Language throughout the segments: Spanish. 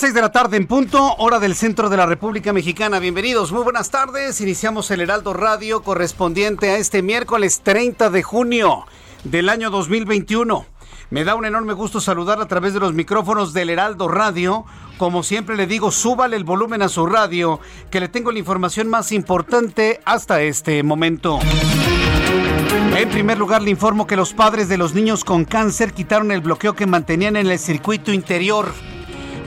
Las 6 de la tarde en punto, hora del centro de la República Mexicana. Bienvenidos, muy buenas tardes. Iniciamos el Heraldo Radio correspondiente a este miércoles 30 de junio del año 2021. Me da un enorme gusto saludar a través de los micrófonos del Heraldo Radio. Como siempre le digo, súbale el volumen a su radio, que le tengo la información más importante hasta este momento. En primer lugar, le informo que los padres de los niños con cáncer quitaron el bloqueo que mantenían en el circuito interior.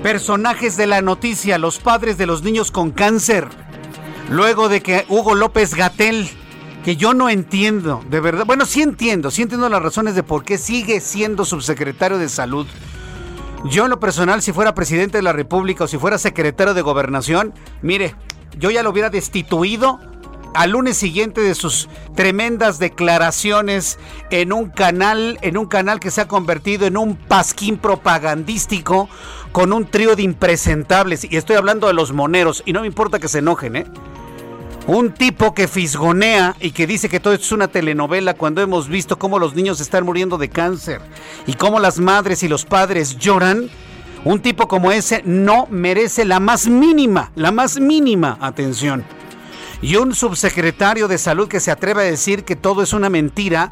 Personajes de la noticia, los padres de los niños con cáncer. Luego de que Hugo López Gatel, que yo no entiendo, de verdad, bueno, sí entiendo, sí entiendo las razones de por qué sigue siendo subsecretario de salud. Yo en lo personal, si fuera presidente de la República o si fuera secretario de gobernación, mire, yo ya lo hubiera destituido al lunes siguiente de sus tremendas declaraciones en un canal, en un canal que se ha convertido en un pasquín propagandístico con un trío de impresentables. Y estoy hablando de los moneros, y no me importa que se enojen, ¿eh? Un tipo que fisgonea y que dice que todo esto es una telenovela cuando hemos visto cómo los niños están muriendo de cáncer y cómo las madres y los padres lloran. Un tipo como ese no merece la más mínima, la más mínima atención y un subsecretario de salud que se atreve a decir que todo es una mentira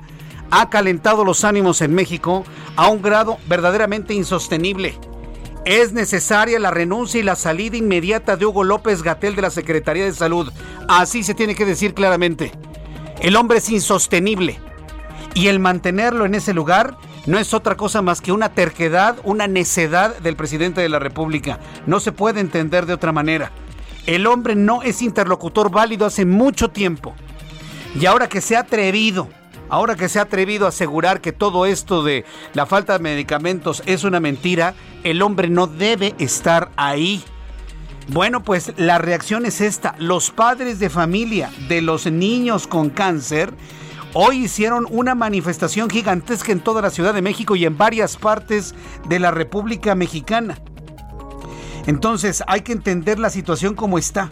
ha calentado los ánimos en México a un grado verdaderamente insostenible. Es necesaria la renuncia y la salida inmediata de Hugo López Gatel de la Secretaría de Salud. Así se tiene que decir claramente. El hombre es insostenible. Y el mantenerlo en ese lugar no es otra cosa más que una terquedad, una necedad del presidente de la República. No se puede entender de otra manera. El hombre no es interlocutor válido hace mucho tiempo. Y ahora que se ha atrevido, ahora que se ha atrevido a asegurar que todo esto de la falta de medicamentos es una mentira, el hombre no debe estar ahí. Bueno, pues la reacción es esta. Los padres de familia de los niños con cáncer hoy hicieron una manifestación gigantesca en toda la Ciudad de México y en varias partes de la República Mexicana. Entonces hay que entender la situación como está.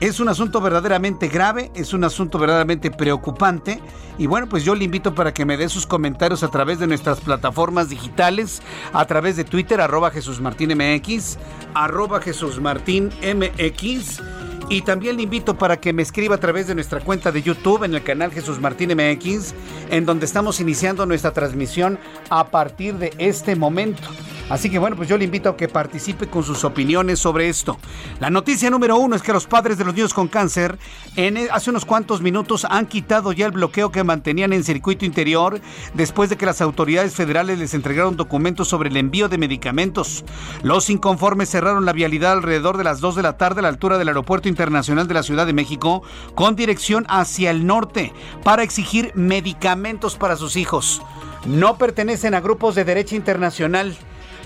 Es un asunto verdaderamente grave, es un asunto verdaderamente preocupante y bueno, pues yo le invito para que me dé sus comentarios a través de nuestras plataformas digitales, a través de Twitter, arroba Jesús Martín MX, arroba Jesús Martín MX. Y también le invito para que me escriba a través de nuestra cuenta de YouTube en el canal Jesús Martín MX, en donde estamos iniciando nuestra transmisión a partir de este momento. Así que bueno, pues yo le invito a que participe con sus opiniones sobre esto. La noticia número uno es que los padres de los niños con cáncer en, e, hace unos cuantos minutos han quitado ya el bloqueo que mantenían en circuito interior después de que las autoridades federales les entregaron documentos sobre el envío de medicamentos. Los inconformes cerraron la vialidad alrededor de las 2 de la tarde a la altura del Aeropuerto Internacional de la Ciudad de México con dirección hacia el norte para exigir medicamentos para sus hijos. No pertenecen a grupos de derecha internacional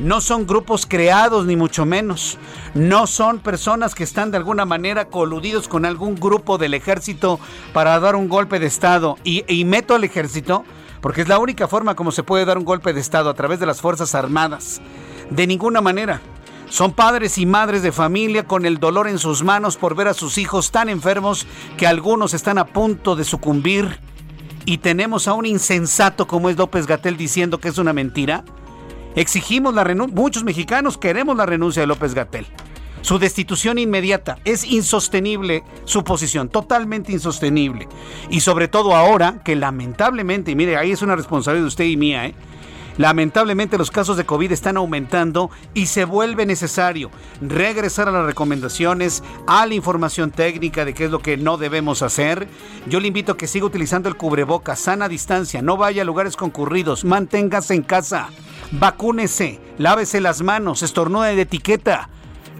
no son grupos creados ni mucho menos. No son personas que están de alguna manera coludidos con algún grupo del ejército para dar un golpe de Estado. Y, meto al ejército porque es la única forma como se puede dar un golpe de Estado a través de las Fuerzas Armadas. De ninguna manera. Son padres y madres de familia con el dolor en sus manos por ver a sus hijos tan enfermos que algunos están a punto de sucumbir. Y tenemos a un insensato como es López Gatel diciendo que es una mentira Exigimos la renuncia, muchos mexicanos queremos la renuncia de López Gatel. Su destitución inmediata es insostenible su posición, totalmente insostenible. Y sobre todo ahora que lamentablemente, y mire, ahí es una responsabilidad de usted y mía, ¿eh? Lamentablemente los casos de COVID están aumentando y se vuelve necesario regresar a las recomendaciones, a la información técnica de qué es lo que no debemos hacer. Yo le invito a que siga utilizando el cubreboca, sana distancia, no vaya a lugares concurridos, manténgase en casa, vacúnese, lávese las manos, estornude de etiqueta.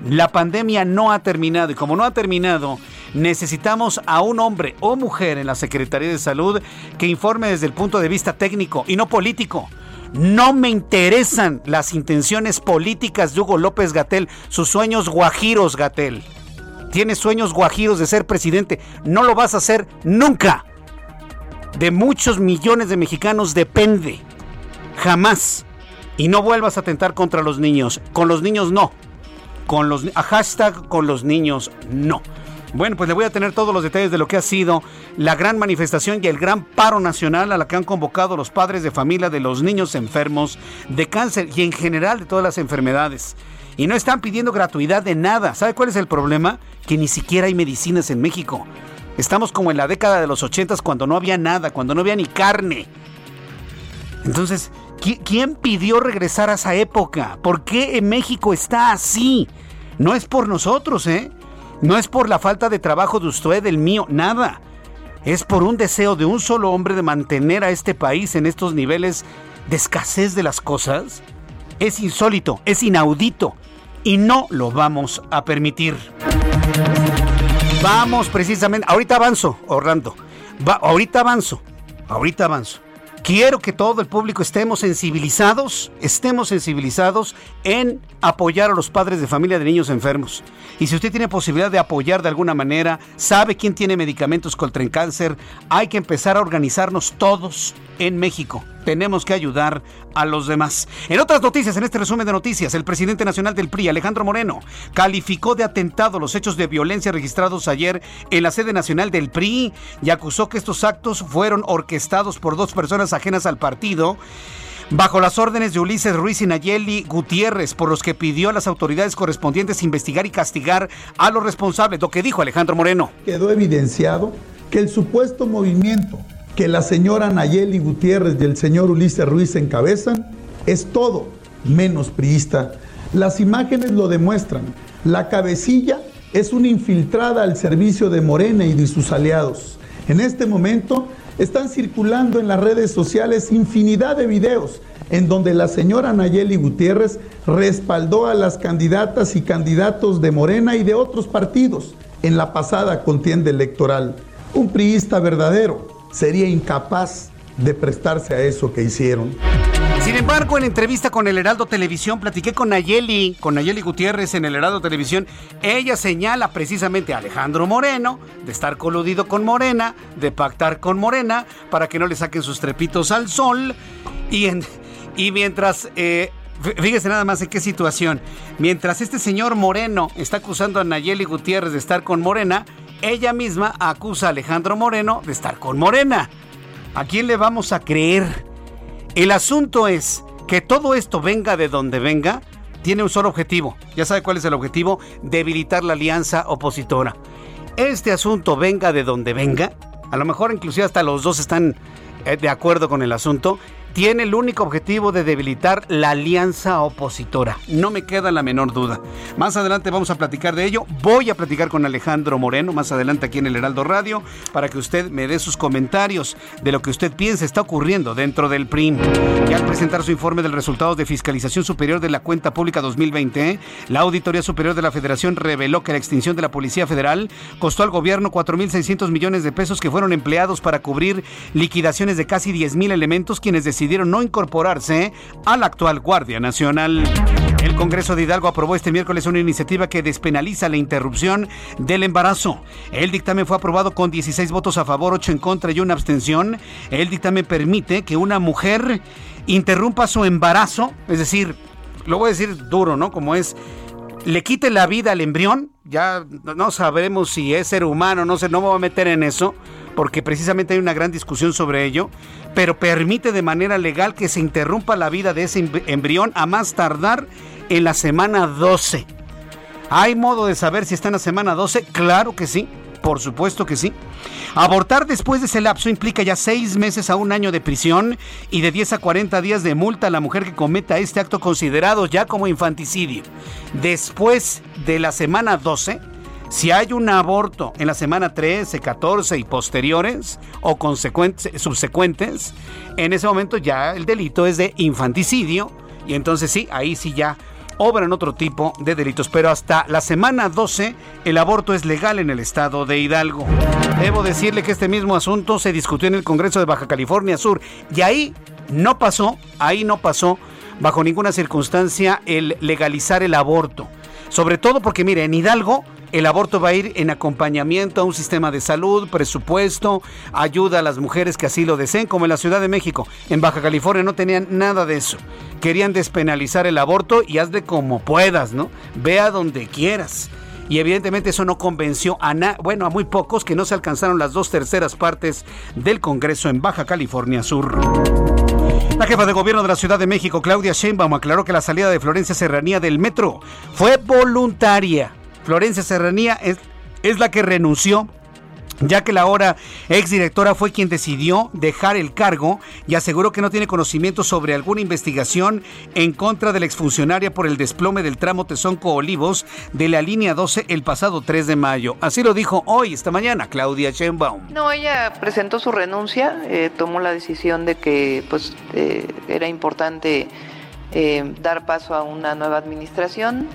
La pandemia no ha terminado y como no ha terminado, necesitamos a un hombre o mujer en la Secretaría de Salud que informe desde el punto de vista técnico y no político. No me interesan las intenciones políticas de Hugo López Gatel, sus sueños guajiros, Gatel. Tienes sueños guajiros de ser presidente. No lo vas a hacer nunca. De muchos millones de mexicanos depende. Jamás. Y no vuelvas a atentar contra los niños. Con los niños no. Con los a hashtag con los niños no. Bueno, pues le voy a tener todos los detalles de lo que ha sido la gran manifestación y el gran paro nacional a la que han convocado los padres de familia de los niños enfermos de cáncer y en general de todas las enfermedades. Y no están pidiendo gratuidad de nada. ¿Sabe cuál es el problema? Que ni siquiera hay medicinas en México. Estamos como en la década de los ochentas cuando no había nada, cuando no había ni carne. Entonces, ¿quién pidió regresar a esa época? ¿Por qué en México está así? No es por nosotros, ¿eh? No es por la falta de trabajo de usted, del mío, nada. Es por un deseo de un solo hombre de mantener a este país en estos niveles de escasez de las cosas. Es insólito, es inaudito y no lo vamos a permitir. Vamos precisamente, ahorita avanzo, Orlando. Ahorita avanzo, ahorita avanzo. Quiero que todo el público estemos sensibilizados, estemos sensibilizados en apoyar a los padres de familia de niños enfermos. Y si usted tiene posibilidad de apoyar de alguna manera, sabe quién tiene medicamentos contra el cáncer, hay que empezar a organizarnos todos en México. Tenemos que ayudar a los demás. En otras noticias, en este resumen de noticias, el presidente nacional del PRI, Alejandro Moreno, calificó de atentado los hechos de violencia registrados ayer en la sede nacional del PRI y acusó que estos actos fueron orquestados por dos personas ajenas al partido bajo las órdenes de Ulises Ruiz y Nayeli Gutiérrez, por los que pidió a las autoridades correspondientes investigar y castigar a los responsables, lo que dijo Alejandro Moreno. Quedó evidenciado que el supuesto movimiento que la señora Nayeli Gutiérrez y el señor Ulises Ruiz encabezan es todo menos priista. Las imágenes lo demuestran. La cabecilla es una infiltrada al servicio de Morena y de sus aliados. En este momento están circulando en las redes sociales infinidad de videos en donde la señora Nayeli Gutiérrez respaldó a las candidatas y candidatos de Morena y de otros partidos en la pasada contienda electoral. Un priista verdadero, sería incapaz de prestarse a eso que hicieron. Sin embargo, en entrevista con el Heraldo Televisión, platiqué con Nayeli, con Nayeli Gutiérrez en el Heraldo Televisión. Ella señala precisamente a Alejandro Moreno de estar coludido con Morena, de pactar con Morena para que no le saquen sus trepitos al sol. Y, mientras eh, Fíjese nada más en qué situación. Mientras este señor Moreno está acusando a Nayeli Gutiérrez de estar con Morena, ella misma acusa a Alejandro Moreno de estar con Morena. ¿A quién le vamos a creer? El asunto es que todo esto venga de donde venga, tiene un solo objetivo. ¿Ya sabe cuál es el objetivo? Debilitar la alianza opositora. Este asunto venga de donde venga, a lo mejor inclusive hasta los dos están eh, de acuerdo con el asunto, tiene el único objetivo de debilitar la alianza opositora. No me queda la menor duda. Más adelante vamos a platicar de ello. Voy a platicar con Alejandro Moreno más adelante aquí en el Heraldo Radio para que usted me dé sus comentarios de lo que usted piensa está ocurriendo dentro del PRIM. Y al presentar su informe del resultado de fiscalización superior de la cuenta pública 2020, la Auditoría Superior de la Federación reveló que la extinción de la Policía Federal costó al gobierno 4.600 millones de pesos que fueron empleados para cubrir liquidaciones de casi 10.000 elementos quienes decidieron no incorporarse a la actual Guardia Nacional. El Congreso de Hidalgo aprobó este miércoles una iniciativa que despenaliza la interrupción del embarazo. El dictamen fue aprobado con 16 votos a favor, 8 en contra y una abstención. El dictamen permite que una mujer interrumpa su embarazo, es decir, lo voy a decir duro, ¿no? Como es, le quite la vida al embrión, ya no sabremos si es ser humano, no sé, no me voy a meter en eso porque precisamente hay una gran discusión sobre ello, pero permite de manera legal que se interrumpa la vida de ese embrión a más tardar en la semana 12. ¿Hay modo de saber si está en la semana 12? Claro que sí, por supuesto que sí. Abortar después de ese lapso implica ya seis meses a un año de prisión y de 10 a 40 días de multa a la mujer que cometa este acto considerado ya como infanticidio. Después de la semana 12, si hay un aborto en la semana 13, 14 y posteriores o subsecuentes, en ese momento ya el delito es de infanticidio y entonces sí, ahí sí ya obran otro tipo de delitos. Pero hasta la semana 12 el aborto es legal en el estado de Hidalgo. Debo decirle que este mismo asunto se discutió en el Congreso de Baja California Sur y ahí no pasó, ahí no pasó bajo ninguna circunstancia el legalizar el aborto. Sobre todo porque, mire, en Hidalgo el aborto va a ir en acompañamiento a un sistema de salud, presupuesto, ayuda a las mujeres que así lo deseen, como en la Ciudad de México. En Baja California no tenían nada de eso. Querían despenalizar el aborto y hazle como puedas, ¿no? Ve a donde quieras. Y evidentemente eso no convenció a bueno, a muy pocos que no se alcanzaron las dos terceras partes del Congreso en Baja California Sur. La jefa de gobierno de la Ciudad de México, Claudia Sheinbaum, aclaró que la salida de Florencia Serranía del metro fue voluntaria Florencia Serranía es, es la que renunció ya que la ahora exdirectora fue quien decidió dejar el cargo y aseguró que no tiene conocimiento sobre alguna investigación en contra de la exfuncionaria por el desplome del tramo Tezonco-Olivos de la línea 12 el pasado 3 de mayo. Así lo dijo hoy, esta mañana, Claudia Sheinbaum. No, ella presentó su renuncia, eh, tomó la decisión de que pues eh, era importante eh, dar paso a una nueva administración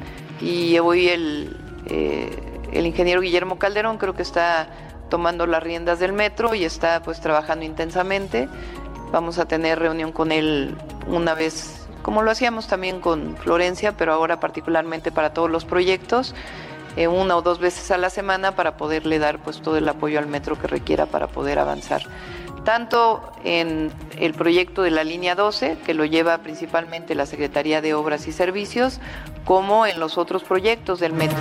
y hoy el eh, el ingeniero Guillermo Calderón creo que está tomando las riendas del metro y está pues trabajando intensamente. Vamos a tener reunión con él una vez, como lo hacíamos también con Florencia, pero ahora particularmente para todos los proyectos, eh, una o dos veces a la semana para poderle dar pues todo el apoyo al metro que requiera para poder avanzar tanto en el proyecto de la línea 12, que lo lleva principalmente la Secretaría de Obras y Servicios, como en los otros proyectos del metro.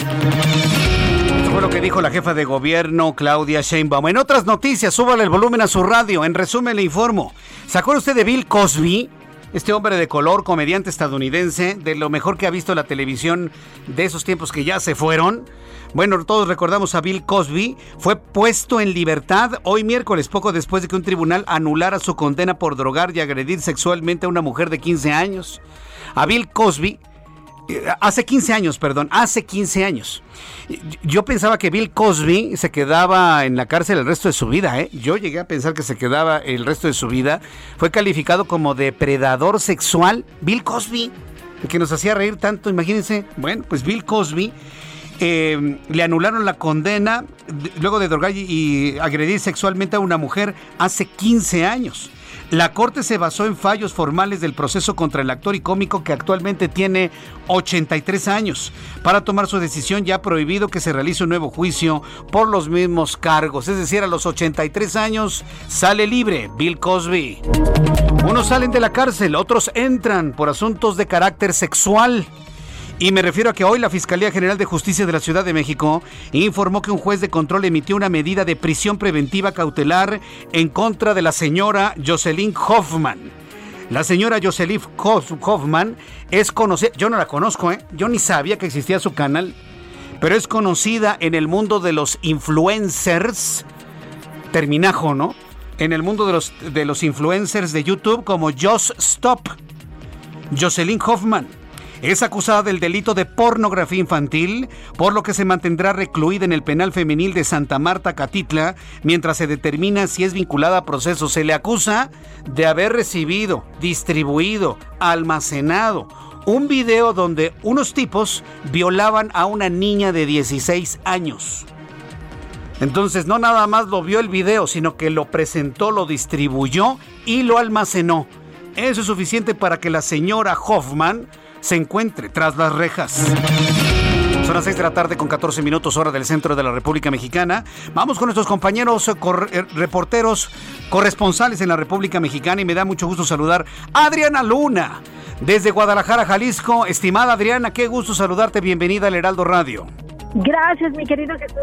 Fue lo que dijo la jefa de gobierno Claudia Sheinbaum. En otras noticias, súbale el volumen a su radio. En resumen, le informo. ¿Se acuerda usted de Bill Cosby? Este hombre de color, comediante estadounidense, de lo mejor que ha visto la televisión de esos tiempos que ya se fueron. Bueno, todos recordamos a Bill Cosby, fue puesto en libertad hoy miércoles, poco después de que un tribunal anulara su condena por drogar y agredir sexualmente a una mujer de 15 años. A Bill Cosby, eh, hace 15 años, perdón, hace 15 años. Yo pensaba que Bill Cosby se quedaba en la cárcel el resto de su vida, ¿eh? Yo llegué a pensar que se quedaba el resto de su vida. Fue calificado como depredador sexual. Bill Cosby, que nos hacía reír tanto, imagínense. Bueno, pues Bill Cosby eh, le anularon la condena luego de drogar y agredir sexualmente a una mujer hace 15 años. La corte se basó en fallos formales del proceso contra el actor y cómico que actualmente tiene 83 años. Para tomar su decisión ya ha prohibido que se realice un nuevo juicio por los mismos cargos. Es decir, a los 83 años sale libre Bill Cosby. Unos salen de la cárcel, otros entran por asuntos de carácter sexual. Y me refiero a que hoy la Fiscalía General de Justicia de la Ciudad de México informó que un juez de control emitió una medida de prisión preventiva cautelar en contra de la señora Jocelyn Hoffman. La señora Jocelyn Hoffman es conocida, yo no la conozco, ¿eh? yo ni sabía que existía su canal, pero es conocida en el mundo de los influencers, terminajo, ¿no? En el mundo de los, de los influencers de YouTube como Just Stop. Jocelyn Hoffman es acusada del delito de pornografía infantil, por lo que se mantendrá recluida en el penal femenil de Santa Marta, Catitla, mientras se determina si es vinculada a procesos. Se le acusa de haber recibido, distribuido, almacenado un video donde unos tipos violaban a una niña de 16 años. Entonces no nada más lo vio el video, sino que lo presentó, lo distribuyó y lo almacenó. Eso es suficiente para que la señora Hoffman se encuentre tras las rejas. Son las 6 de la tarde con 14 minutos hora del centro de la República Mexicana. Vamos con nuestros compañeros eh, eh, reporteros corresponsales en la República Mexicana y me da mucho gusto saludar a Adriana Luna desde Guadalajara, Jalisco. Estimada Adriana, qué gusto saludarte. Bienvenida al Heraldo Radio. Gracias, mi querido Jesús.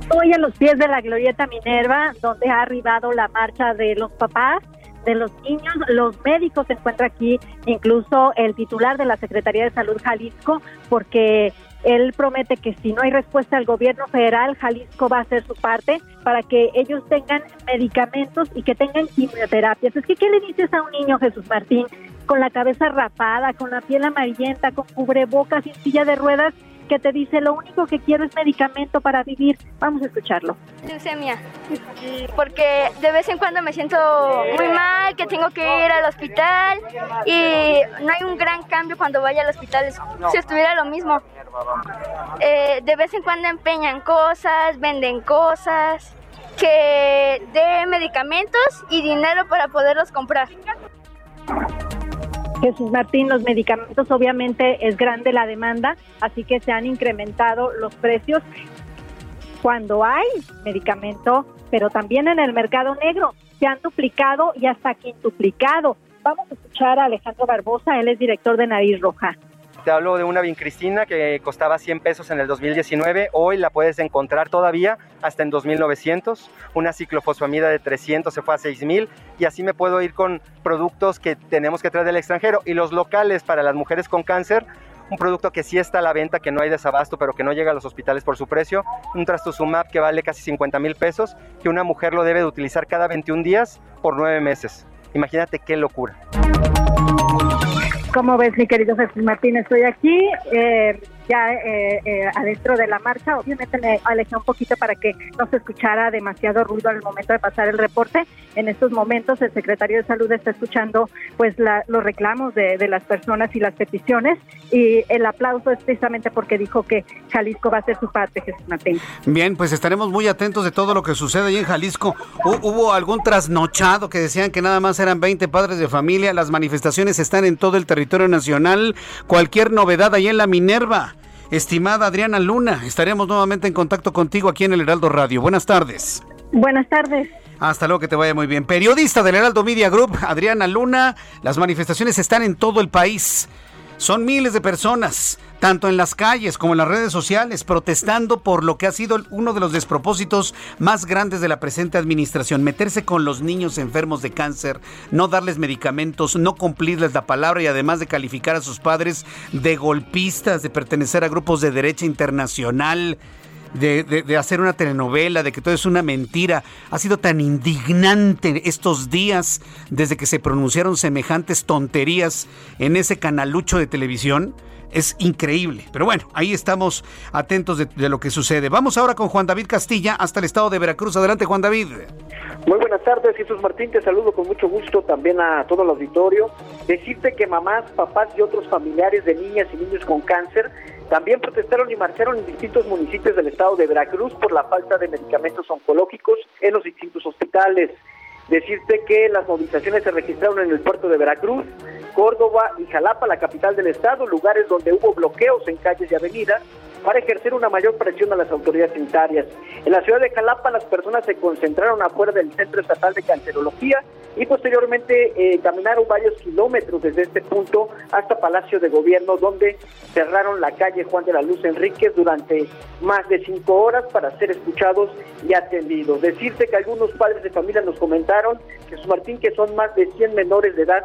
Estoy a los pies de la Glorieta Minerva, donde ha arribado la marcha de los papás de los niños. Los médicos se encuentra aquí, incluso el titular de la Secretaría de Salud Jalisco, porque él promete que si no hay respuesta al gobierno federal, Jalisco va a hacer su parte para que ellos tengan medicamentos y que tengan quimioterapias. Es que, ¿qué le dices a un niño, Jesús Martín, con la cabeza rapada, con la piel amarillenta, con cubrebocas y silla de ruedas? Que te dice lo único que quiero es medicamento para vivir. Vamos a escucharlo. Leucemia, porque de vez en cuando me siento muy mal, que tengo que ir al hospital y no hay un gran cambio cuando vaya al hospital, si estuviera lo mismo. Eh, de vez en cuando empeñan cosas, venden cosas, que de medicamentos y dinero para poderlos comprar. Jesús Martín, los medicamentos obviamente es grande la demanda, así que se han incrementado los precios cuando hay medicamento, pero también en el mercado negro se han duplicado y hasta quintuplicado. Vamos a escuchar a Alejandro Barbosa, él es director de Nariz Roja. Te hablo de una vincristina que costaba 100 pesos en el 2019. Hoy la puedes encontrar todavía hasta en 2900. Una ciclofosfamida de 300 se fue a 6000. Y así me puedo ir con productos que tenemos que traer del extranjero. Y los locales para las mujeres con cáncer, un producto que sí está a la venta, que no hay desabasto, pero que no llega a los hospitales por su precio, un trastuzumab que vale casi 50 mil pesos, que una mujer lo debe de utilizar cada 21 días por 9 meses. Imagínate qué locura. ¿Cómo ves, mi querido Jesús Martín? Estoy aquí. Eh, ya eh, eh, adentro de la marcha. Obviamente me alejé un poquito para que no se escuchara demasiado ruido al momento de pasar el reporte. En estos momentos el secretario de Salud está escuchando pues los reclamos de, las personas y las peticiones y el aplauso es precisamente porque dijo que Jalisco va a ser su parte, Jesús Martín. Bien, pues estaremos muy atentos de todo lo que sucede ahí en Jalisco. ¿Hubo algún trasnochado que decían que nada más eran 20 padres de familia? Las manifestaciones están en todo el territorio nacional. Cualquier novedad ahí en la Minerva. Estimada Adriana Luna, estaremos nuevamente en contacto contigo aquí en el Heraldo Radio. Buenas tardes. Buenas tardes. Hasta luego, que te vaya muy bien. Periodista del Heraldo Media Group, Adriana Luna, las manifestaciones están en todo el país. Son miles de personas, tanto en las calles como en las redes sociales, protestando por lo que ha sido uno de los despropósitos más grandes de la presente administración, meterse con los niños enfermos de cáncer, no darles medicamentos, no cumplirles la palabra y además de calificar a sus padres de golpistas, de pertenecer a grupos de derecha internacional de, hacer una telenovela, de que todo es una mentira. Ha sido tan indignante estos días desde que se pronunciaron semejantes tonterías en ese canalucho de televisión. Es increíble. Pero bueno, ahí estamos atentos de, de, lo que sucede. Vamos ahora con Juan David Castilla hasta el estado de Veracruz. Adelante, Juan David. Muy buenas tardes, Jesús Martín. Te saludo con mucho gusto también a todo el auditorio. Decirte que mamás, papás y otros familiares de niñas y niños con cáncer también protestaron y marcharon en distintos municipios del estado de Veracruz por la falta de medicamentos oncológicos en los distintos hospitales. Decirte que las movilizaciones se registraron en el puerto de Veracruz, Córdoba y Jalapa, la capital del estado, lugares donde hubo bloqueos en calles y avenidas para ejercer una mayor presión a las autoridades sanitarias. En la ciudad de Jalapa las personas se concentraron afuera del Centro Estatal de Cancerología y posteriormente eh, caminaron varios kilómetros desde este punto hasta Palacio de Gobierno, donde cerraron la calle Juan de la Luz Enríquez durante más de cinco horas para ser escuchados y atendidos. Decirte que algunos padres de familia nos comentaron, Jesús Martín, que son más de 100 menores de edad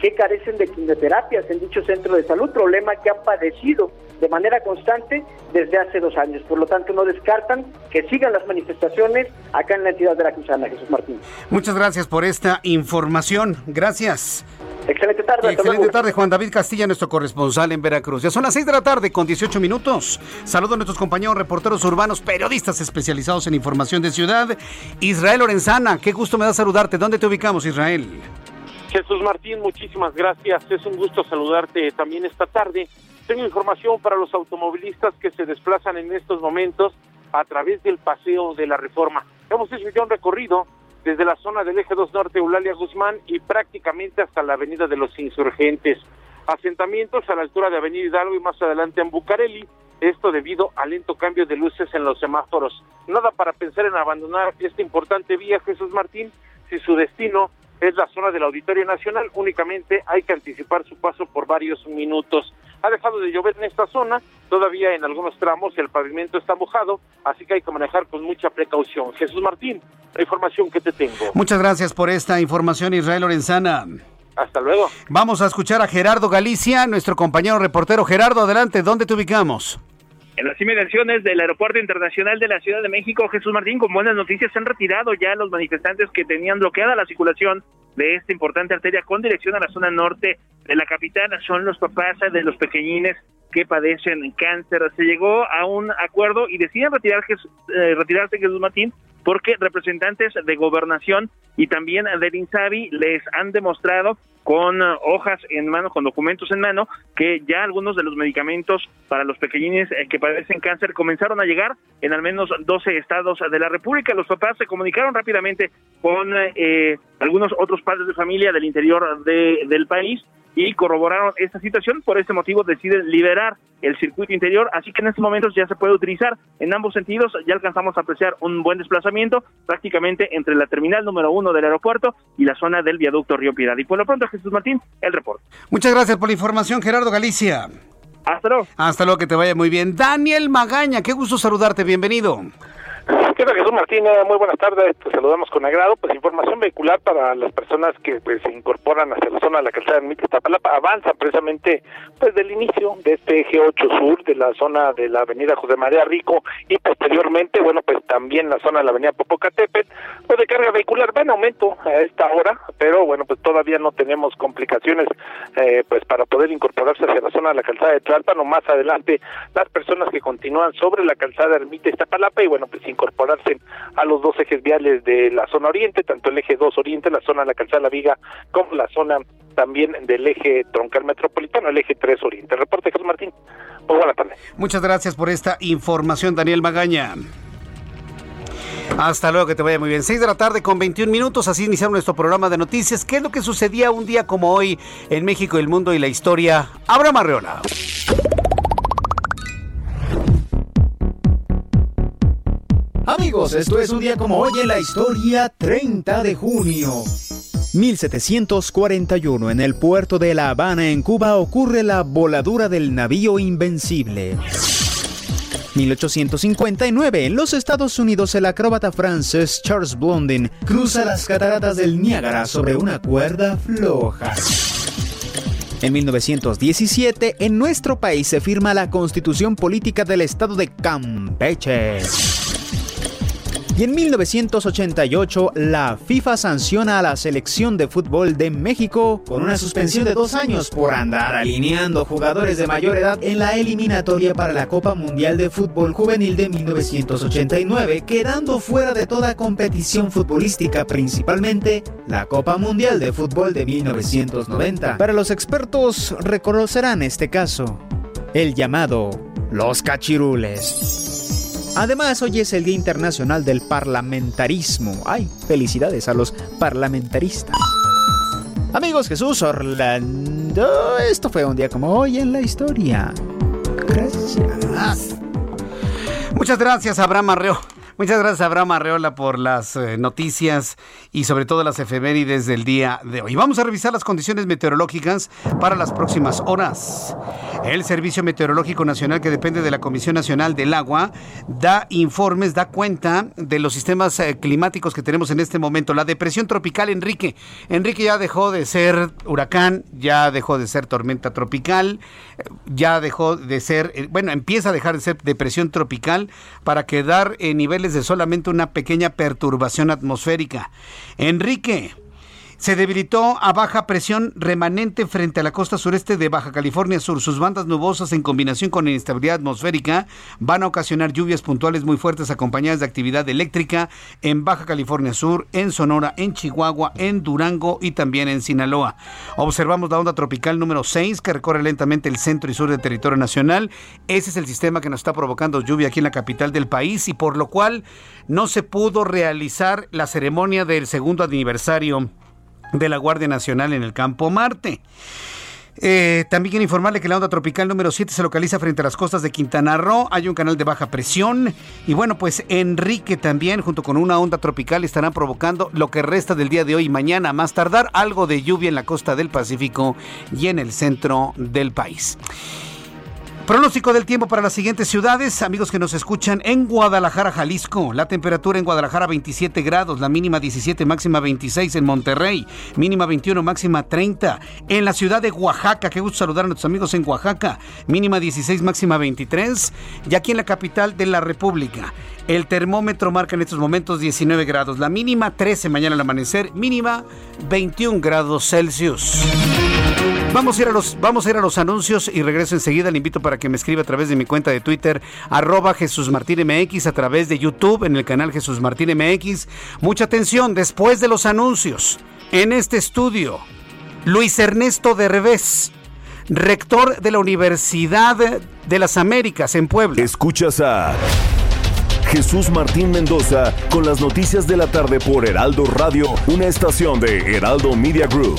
que carecen de quimioterapias en dicho centro de salud, problema que han padecido de manera constante desde hace dos años. Por lo tanto, no descartan que sigan las manifestaciones acá en la entidad de la Cruzana, Jesús Martín. Muchas gracias por esta información. Gracias. Excelente tarde. Excelente tarde, Juan David Castilla, nuestro corresponsal en Veracruz. Ya son las 6 de la tarde con 18 minutos. Saludo a nuestros compañeros reporteros urbanos, periodistas especializados en información de ciudad. Israel Lorenzana, qué gusto me da saludarte. ¿Dónde te ubicamos, Israel? Jesús Martín, muchísimas gracias. Es un gusto saludarte también esta tarde. Tengo información para los automovilistas que se desplazan en estos momentos a través del paseo de la reforma. Hemos hecho ya un recorrido desde la zona del eje 2 norte Eulalia Guzmán y prácticamente hasta la avenida de los insurgentes. Asentamientos a la altura de Avenida Hidalgo y más adelante en Bucareli, esto debido al lento cambio de luces en los semáforos. Nada para pensar en abandonar este importante vía, Jesús Martín, si su destino es la zona del Auditorio Nacional, únicamente hay que anticipar su paso por varios minutos. Ha dejado de llover en esta zona, todavía en algunos tramos el pavimento está mojado, así que hay que manejar con mucha precaución. Jesús Martín, la información que te tengo. Muchas gracias por esta información, Israel Lorenzana. Hasta luego. Vamos a escuchar a Gerardo Galicia, nuestro compañero reportero. Gerardo, adelante, ¿dónde te ubicamos? En las inmediaciones del Aeropuerto Internacional de la Ciudad de México, Jesús Martín, con buenas noticias, se han retirado ya los manifestantes que tenían bloqueada la circulación de esta importante arteria con dirección a la zona norte de la capital. Son los papás de los pequeñines que padecen cáncer. Se llegó a un acuerdo y deciden retirar, eh, retirarse Jesús Martín porque representantes de gobernación y también del INSABI les han demostrado con hojas en mano, con documentos en mano, que ya algunos de los medicamentos para los pequeñines eh, que padecen cáncer comenzaron a llegar en al menos 12 estados de la República. Los papás se comunicaron rápidamente con eh, algunos otros padres de familia del interior de, del país y corroboraron esta situación. Por este motivo deciden liberar el circuito interior, así que en estos momentos ya se puede utilizar en ambos sentidos. Ya alcanzamos a apreciar un buen desplazamiento prácticamente entre la terminal número uno del aeropuerto y la zona del viaducto Río Piedad. Y por lo pronto, Jesús Martín, el reporte. Muchas gracias por la información, Gerardo Galicia. Hasta luego. Hasta luego, que te vaya muy bien. Daniel Magaña, qué gusto saludarte, bienvenido. ¿Qué tal Jesús Martínez? Muy buenas tardes, te saludamos con agrado. Pues información vehicular para las personas que pues se incorporan hacia la zona de la calzada de Iztapalapa, avanza precisamente pues del inicio de este eje 8 sur, de la zona de la avenida José María Rico y posteriormente, bueno, pues también la zona de la avenida Popocatépetl, pues de carga vehicular va en aumento a esta hora, pero bueno, pues todavía no tenemos complicaciones eh, pues para poder incorporarse hacia la zona de la calzada de Tlalpan o más adelante las personas que continúan sobre la calzada de Ermita y bueno, pues incorporarse a los dos ejes viales de la zona oriente, tanto el eje 2 oriente, la zona de la calzada la Viga, como la zona también del eje troncal metropolitano, el eje 3 oriente. Reporte Jesús Martín. Muy buena tarde. Muchas gracias por esta información, Daniel Magaña. Hasta luego, que te vaya muy bien. 6 de la tarde con 21 minutos, así iniciamos nuestro programa de noticias. ¿Qué es lo que sucedía un día como hoy en México, el mundo y la historia? Abraham Arreola. Amigos, esto es un día como hoy en la historia, 30 de junio. 1741, en el puerto de La Habana, en Cuba, ocurre la voladura del navío Invencible. 1859, en los Estados Unidos, el acróbata francés Charles Blondin cruza las cataratas del Niágara sobre una cuerda floja. En 1917, en nuestro país se firma la Constitución Política del Estado de Campeche. Y en 1988, la FIFA sanciona a la selección de fútbol de México con una suspensión de dos años por andar alineando jugadores de mayor edad en la eliminatoria para la Copa Mundial de Fútbol Juvenil de 1989, quedando fuera de toda competición futbolística, principalmente la Copa Mundial de Fútbol de 1990. Para los expertos reconocerán este caso, el llamado los cachirules. Además, hoy es el Día Internacional del Parlamentarismo. ¡Ay! Felicidades a los parlamentaristas. Amigos, Jesús Orlando, esto fue un día como hoy en la historia. Gracias. Muchas gracias, Abraham Arreo. Muchas gracias, Abraham Arreola, por las eh, noticias y sobre todo las efemérides del día de hoy. Vamos a revisar las condiciones meteorológicas para las próximas horas. El Servicio Meteorológico Nacional, que depende de la Comisión Nacional del Agua, da informes, da cuenta de los sistemas eh, climáticos que tenemos en este momento. La depresión tropical Enrique. Enrique ya dejó de ser huracán, ya dejó de ser tormenta tropical, eh, ya dejó de ser, bueno, empieza a dejar de ser depresión tropical para quedar en niveles de solamente una pequeña perturbación atmosférica. Enrique, se debilitó a baja presión remanente frente a la costa sureste de Baja California Sur. Sus bandas nubosas en combinación con inestabilidad atmosférica van a ocasionar lluvias puntuales muy fuertes acompañadas de actividad eléctrica en Baja California Sur, en Sonora, en Chihuahua, en Durango y también en Sinaloa. Observamos la onda tropical número 6 que recorre lentamente el centro y sur del territorio nacional. Ese es el sistema que nos está provocando lluvia aquí en la capital del país y por lo cual no se pudo realizar la ceremonia del segundo aniversario de la Guardia Nacional en el campo Marte. Eh, también quiero informarle que la onda tropical número 7 se localiza frente a las costas de Quintana Roo. Hay un canal de baja presión. Y bueno, pues Enrique también, junto con una onda tropical, estarán provocando lo que resta del día de hoy y mañana, más tardar, algo de lluvia en la costa del Pacífico y en el centro del país. Pronóstico del tiempo para las siguientes ciudades, amigos que nos escuchan en Guadalajara, Jalisco. La temperatura en Guadalajara 27 grados, la mínima 17, máxima 26 en Monterrey, mínima 21, máxima 30. En la ciudad de Oaxaca, qué gusto saludar a nuestros amigos en Oaxaca, mínima 16, máxima 23. Y aquí en la capital de la República, el termómetro marca en estos momentos 19 grados, la mínima 13 mañana al amanecer, mínima 21 grados Celsius. Vamos a, ir a los, vamos a ir a los anuncios y regreso enseguida. Le invito para que me escriba a través de mi cuenta de Twitter, arroba Jesús Martín MX, a través de YouTube, en el canal Jesús Martín MX. Mucha atención, después de los anuncios, en este estudio, Luis Ernesto Derbez, rector de la Universidad de las Américas en Puebla. Escuchas a Jesús Martín Mendoza con las noticias de la tarde por Heraldo Radio, una estación de Heraldo Media Group.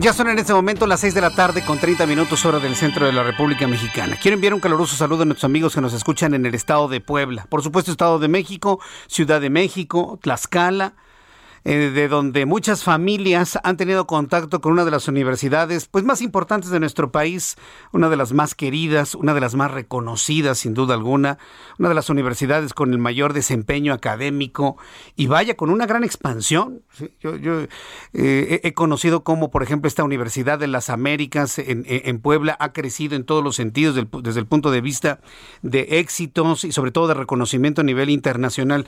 Ya son en este momento las 6 de la tarde con 30 minutos hora del centro de la República Mexicana. Quiero enviar un caluroso saludo a nuestros amigos que nos escuchan en el estado de Puebla. Por supuesto, Estado de México, Ciudad de México, Tlaxcala, eh, de donde muchas familias han tenido contacto con una de las universidades pues más importantes de nuestro país, una de las más queridas, una de las más reconocidas sin duda alguna, una de las universidades con el mayor desempeño académico y vaya con una gran expansión. Yo, eh, he conocido cómo, por ejemplo, esta Universidad de las Américas en, en Puebla ha crecido en todos los sentidos desde el punto de vista de éxitos y sobre todo de reconocimiento a nivel internacional.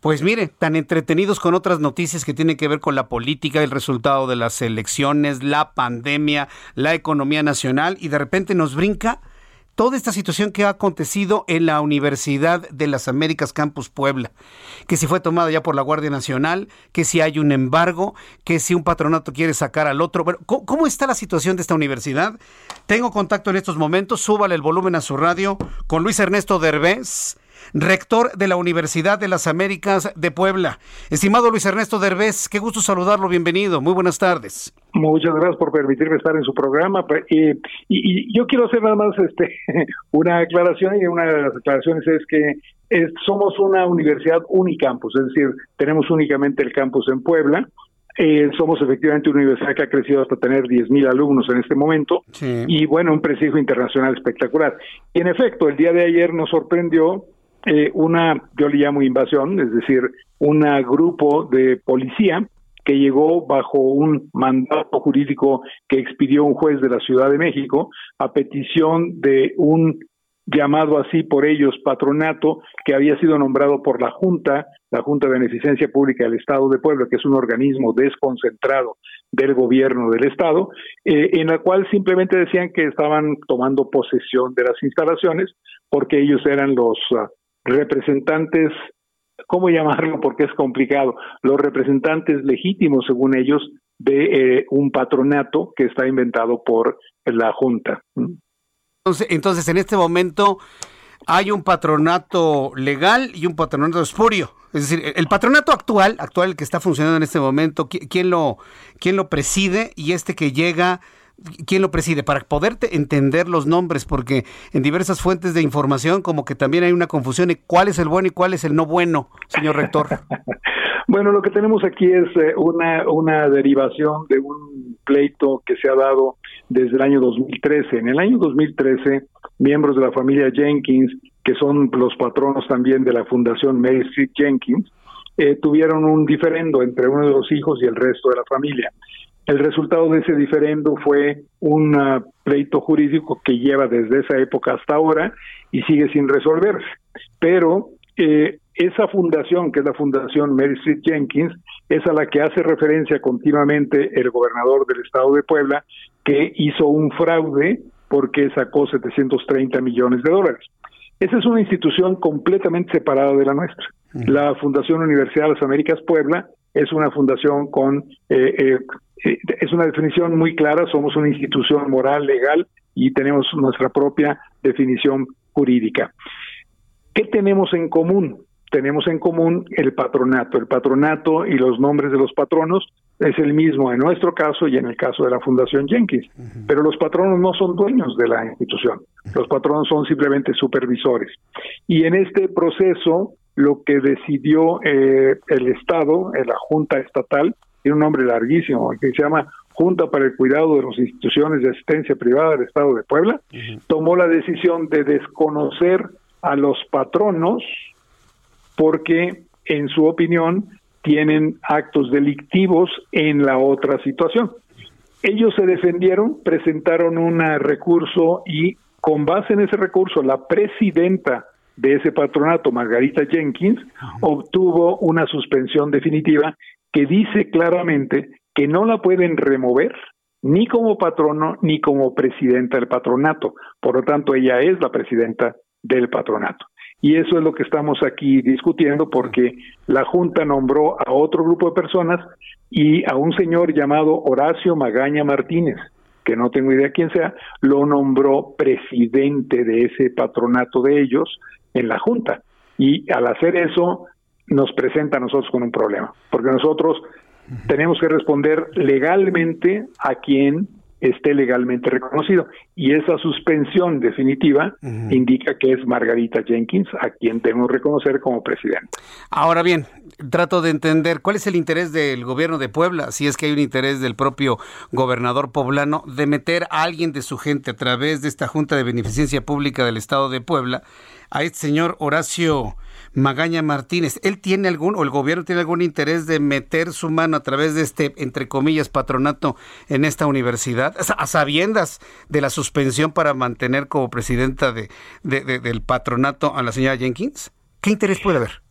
Pues mire, tan entretenidos con otras noticias que tienen que ver con la política, el resultado de las elecciones, la pandemia, la economía nacional y de repente nos brinca toda esta situación que ha acontecido en la Universidad de las Américas Campus Puebla, que si fue tomada ya por la Guardia Nacional, que si hay un embargo, que si un patronato quiere sacar al otro. Bueno, ¿cómo, está la situación de esta universidad? Tengo contacto en estos momentos, súbale el volumen a su radio con Luis Ernesto Derbez rector de la Universidad de las Américas de Puebla. Estimado Luis Ernesto Derbez, qué gusto saludarlo, bienvenido, muy buenas tardes. Muchas gracias por permitirme estar en su programa. Y, y, yo quiero hacer nada más este, una aclaración y una de las aclaraciones es que somos una universidad unicampus, es decir, tenemos únicamente el campus en Puebla. Eh, somos efectivamente una universidad que ha crecido hasta tener 10.000 alumnos en este momento y bueno, un prestigio internacional espectacular. Y en efecto, el día de ayer nos sorprendió eh, una, yo le llamo invasión, es decir, un grupo de policía que llegó bajo un mandato jurídico que expidió un juez de la Ciudad de México a petición de un llamado así por ellos patronato que había sido nombrado por la Junta, la Junta de Beneficencia Pública del Estado de Puebla, que es un organismo desconcentrado del gobierno del Estado, eh, en la cual simplemente decían que estaban tomando posesión de las instalaciones porque ellos eran los ah, representantes, ¿cómo llamarlo? Porque es complicado, los representantes legítimos, según ellos, de eh, un patronato que está inventado por la Junta. Entonces, entonces, en este momento hay un patronato legal y un patronato espurio. Es decir, el patronato actual, actual que está funcionando en este momento, ¿quién lo, quién lo preside? Y este que llega quién lo preside, para poder entender los nombres, porque en diversas fuentes de información como que también hay una confusión de cuál es el bueno y cuál es el no bueno, señor rector. bueno, lo que tenemos aquí es eh, una, una derivación de un pleito que se ha dado desde el año 2013. En el año 2013, miembros de la familia Jenkins que son los patronos también de la Fundación Mary Street Jenkins, eh, tuvieron un diferendo entre uno de los hijos y el resto de la familia. El resultado de ese diferendo fue un ah, pleito jurídico que lleva desde esa época hasta ahora y sigue sin resolverse. Pero eh, esa fundación, que es la Fundación Mary Street Jenkins, es a la que hace referencia continuamente el gobernador del estado de Puebla, que hizo un fraude porque sacó 730 millones de dólares. Esa es una institución completamente separada de la nuestra. La Fundación Universidad de las Américas Puebla es una fundación con, eh, eh, eh, es una definición muy clara, somos una institución moral, legal y tenemos nuestra propia definición jurídica. ¿Qué tenemos en común? Tenemos en común el patronato. El patronato y los nombres de los patronos es el mismo en nuestro caso y en el caso de la Fundación Jenkins. Pero los patronos no son dueños de la institución. Los patronos son simplemente supervisores. Y en este proceso lo que decidió eh, el Estado, la Junta Estatal, tiene un nombre larguísimo, que se llama Junta para el Cuidado de las Instituciones de Asistencia Privada del Estado de Puebla, tomó la decisión de desconocer a los patronos porque, en su opinión, tienen actos delictivos en la otra situación. Ellos se defendieron, presentaron un recurso y con base en ese recurso, la presidenta de ese patronato, Margarita Jenkins, obtuvo una suspensión definitiva que dice claramente que no la pueden remover ni como patrono ni como presidenta del patronato. Por lo tanto, ella es la presidenta del patronato. Y eso es lo que estamos aquí discutiendo porque la Junta nombró a otro grupo de personas y a un señor llamado Horacio Magaña Martínez, que no tengo idea quién sea, lo nombró presidente de ese patronato de ellos en la Junta. Y al hacer eso, nos presenta a nosotros con un problema, porque nosotros tenemos que responder legalmente a quien esté legalmente reconocido. Y esa suspensión definitiva indica que es Margarita Jenkins a quien tenemos que reconocer como presidente. Ahora bien, trato de entender cuál es el interés del gobierno de Puebla, si es que hay un interés del propio gobernador poblano de meter a alguien de su gente a través de esta Junta de Beneficencia Pública del Estado de Puebla a este señor Horacio Magaña Martínez. ¿Él tiene algún, o el gobierno tiene algún interés de meter su mano a través de este, entre comillas, patronato en esta universidad, a sabiendas de la suspensión para mantener como presidenta de, del patronato a la señora Jenkins? ¿Qué interés puede haber?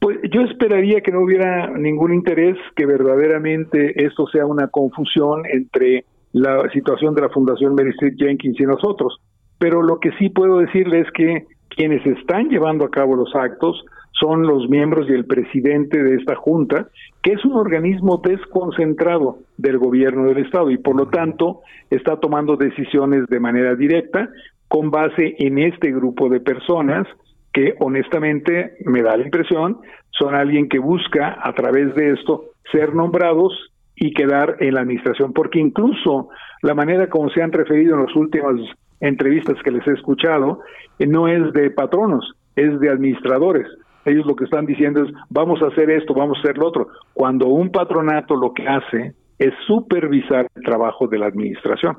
Pues yo esperaría que no hubiera ningún interés, que verdaderamente esto sea una confusión entre la situación de la Fundación Mary Jenkins y nosotros. Pero lo que sí puedo decirle es que quienes están llevando a cabo los actos son los miembros y el presidente de esta junta, que es un organismo desconcentrado del gobierno del Estado y por lo tanto está tomando decisiones de manera directa con base en este grupo de personas que honestamente me da la impresión son alguien que busca a través de esto ser nombrados y quedar en la administración, porque incluso la manera como se han referido en las últimas entrevistas que les he escuchado, eh, no es de patronos, es de administradores. Ellos lo que están diciendo es, vamos a hacer esto, vamos a hacer lo otro. Cuando un patronato lo que hace es supervisar el trabajo de la administración.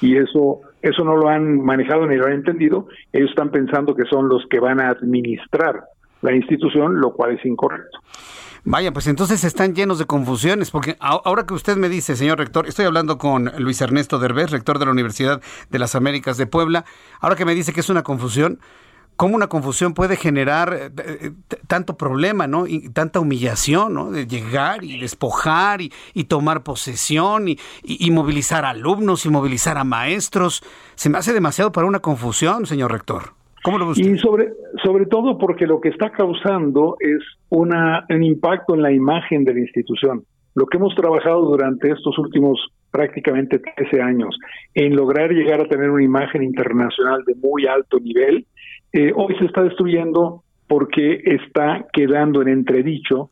Y eso, eso no lo han manejado ni lo han entendido. Ellos están pensando que son los que van a administrar la institución, lo cual es incorrecto. Vaya, pues entonces están llenos de confusiones, porque ahora que usted me dice, señor rector, estoy hablando con Luis Ernesto Derbez, rector de la Universidad de las Américas de Puebla, ahora que me dice que es una confusión, ¿cómo una confusión puede generar eh, eh, tanto problema, ¿no? Y tanta humillación, ¿no? De llegar y despojar y, tomar posesión y, y, movilizar a alumnos y movilizar a maestros. Se me hace demasiado para una confusión, señor rector. ¿Cómo lo Y sobre, sobre todo porque lo que está causando es una, un impacto en la imagen de la institución. Lo que hemos trabajado durante estos últimos prácticamente 13 años en lograr llegar a tener una imagen internacional de muy alto nivel, eh, hoy se está destruyendo porque está quedando en entredicho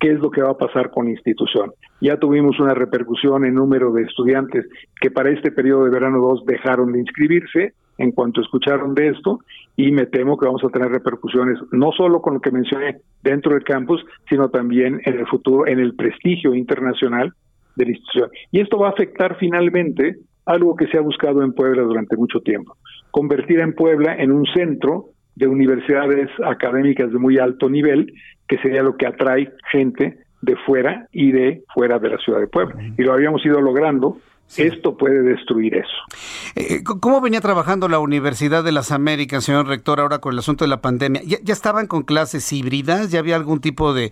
qué es lo que va a pasar con la institución. Ya tuvimos una repercusión en número de estudiantes que para este periodo de verano 2 dejaron de inscribirse, en cuanto escucharon de esto y me temo que vamos a tener repercusiones no solo con lo que mencioné dentro del campus, sino también en el futuro, en el prestigio internacional de la institución. Y esto va a afectar finalmente algo que se ha buscado en Puebla durante mucho tiempo, convertir en Puebla en un centro de universidades académicas de muy alto nivel, que sería lo que atrae gente de fuera y de fuera de la ciudad de Puebla. Y lo habíamos ido logrando esto puede destruir eso. Eh, ¿Cómo venía trabajando la Universidad de las Américas, señor rector, ahora con el asunto de la pandemia? ¿Ya, estaban con clases híbridas? ¿Ya había algún tipo de,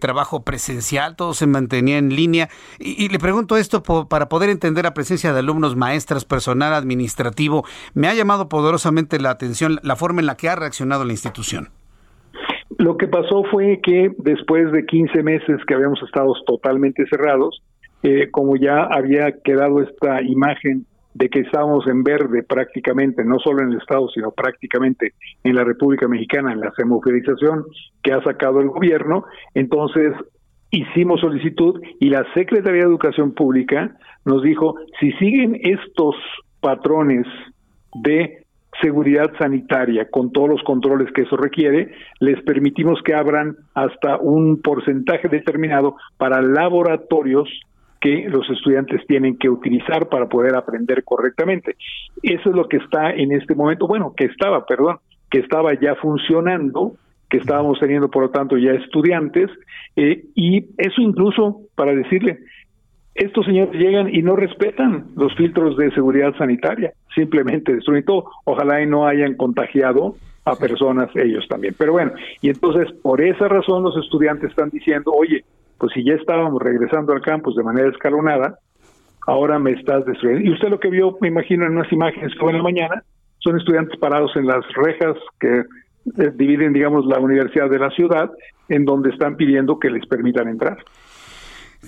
trabajo presencial? ¿Todo se mantenía en línea? Y, le pregunto esto para poder entender la presencia de alumnos, maestras, personal administrativo. Me ha llamado poderosamente la atención la forma en la que ha reaccionado la institución. Lo que pasó fue que después de 15 meses que habíamos estado totalmente cerrados, eh, como ya había quedado esta imagen de que estábamos en verde prácticamente, no solo en el Estado, sino prácticamente en la República Mexicana, en la semofilización que ha sacado el gobierno, entonces hicimos solicitud y la Secretaría de Educación Pública nos dijo, si siguen estos patrones de seguridad sanitaria con todos los controles que eso requiere, les permitimos que abran hasta un porcentaje determinado para laboratorios que los estudiantes tienen que utilizar para poder aprender correctamente. Eso es lo que está en este momento, bueno, que estaba, perdón, que estaba ya funcionando, que estábamos teniendo, por lo tanto, ya estudiantes, eh, y eso incluso para decirle, estos señores llegan y no respetan los filtros de seguridad sanitaria, simplemente destruyen todo. Ojalá y no hayan contagiado a personas ellos también. Pero bueno, y entonces por esa razón los estudiantes están diciendo, oye, pues si ya estábamos regresando al campus de manera escalonada, ahora me estás destruyendo. Y usted lo que vio, me imagino, en unas imágenes que en la mañana, son estudiantes parados en las rejas que eh, dividen, digamos, la universidad de la ciudad, en donde están pidiendo que les permitan entrar.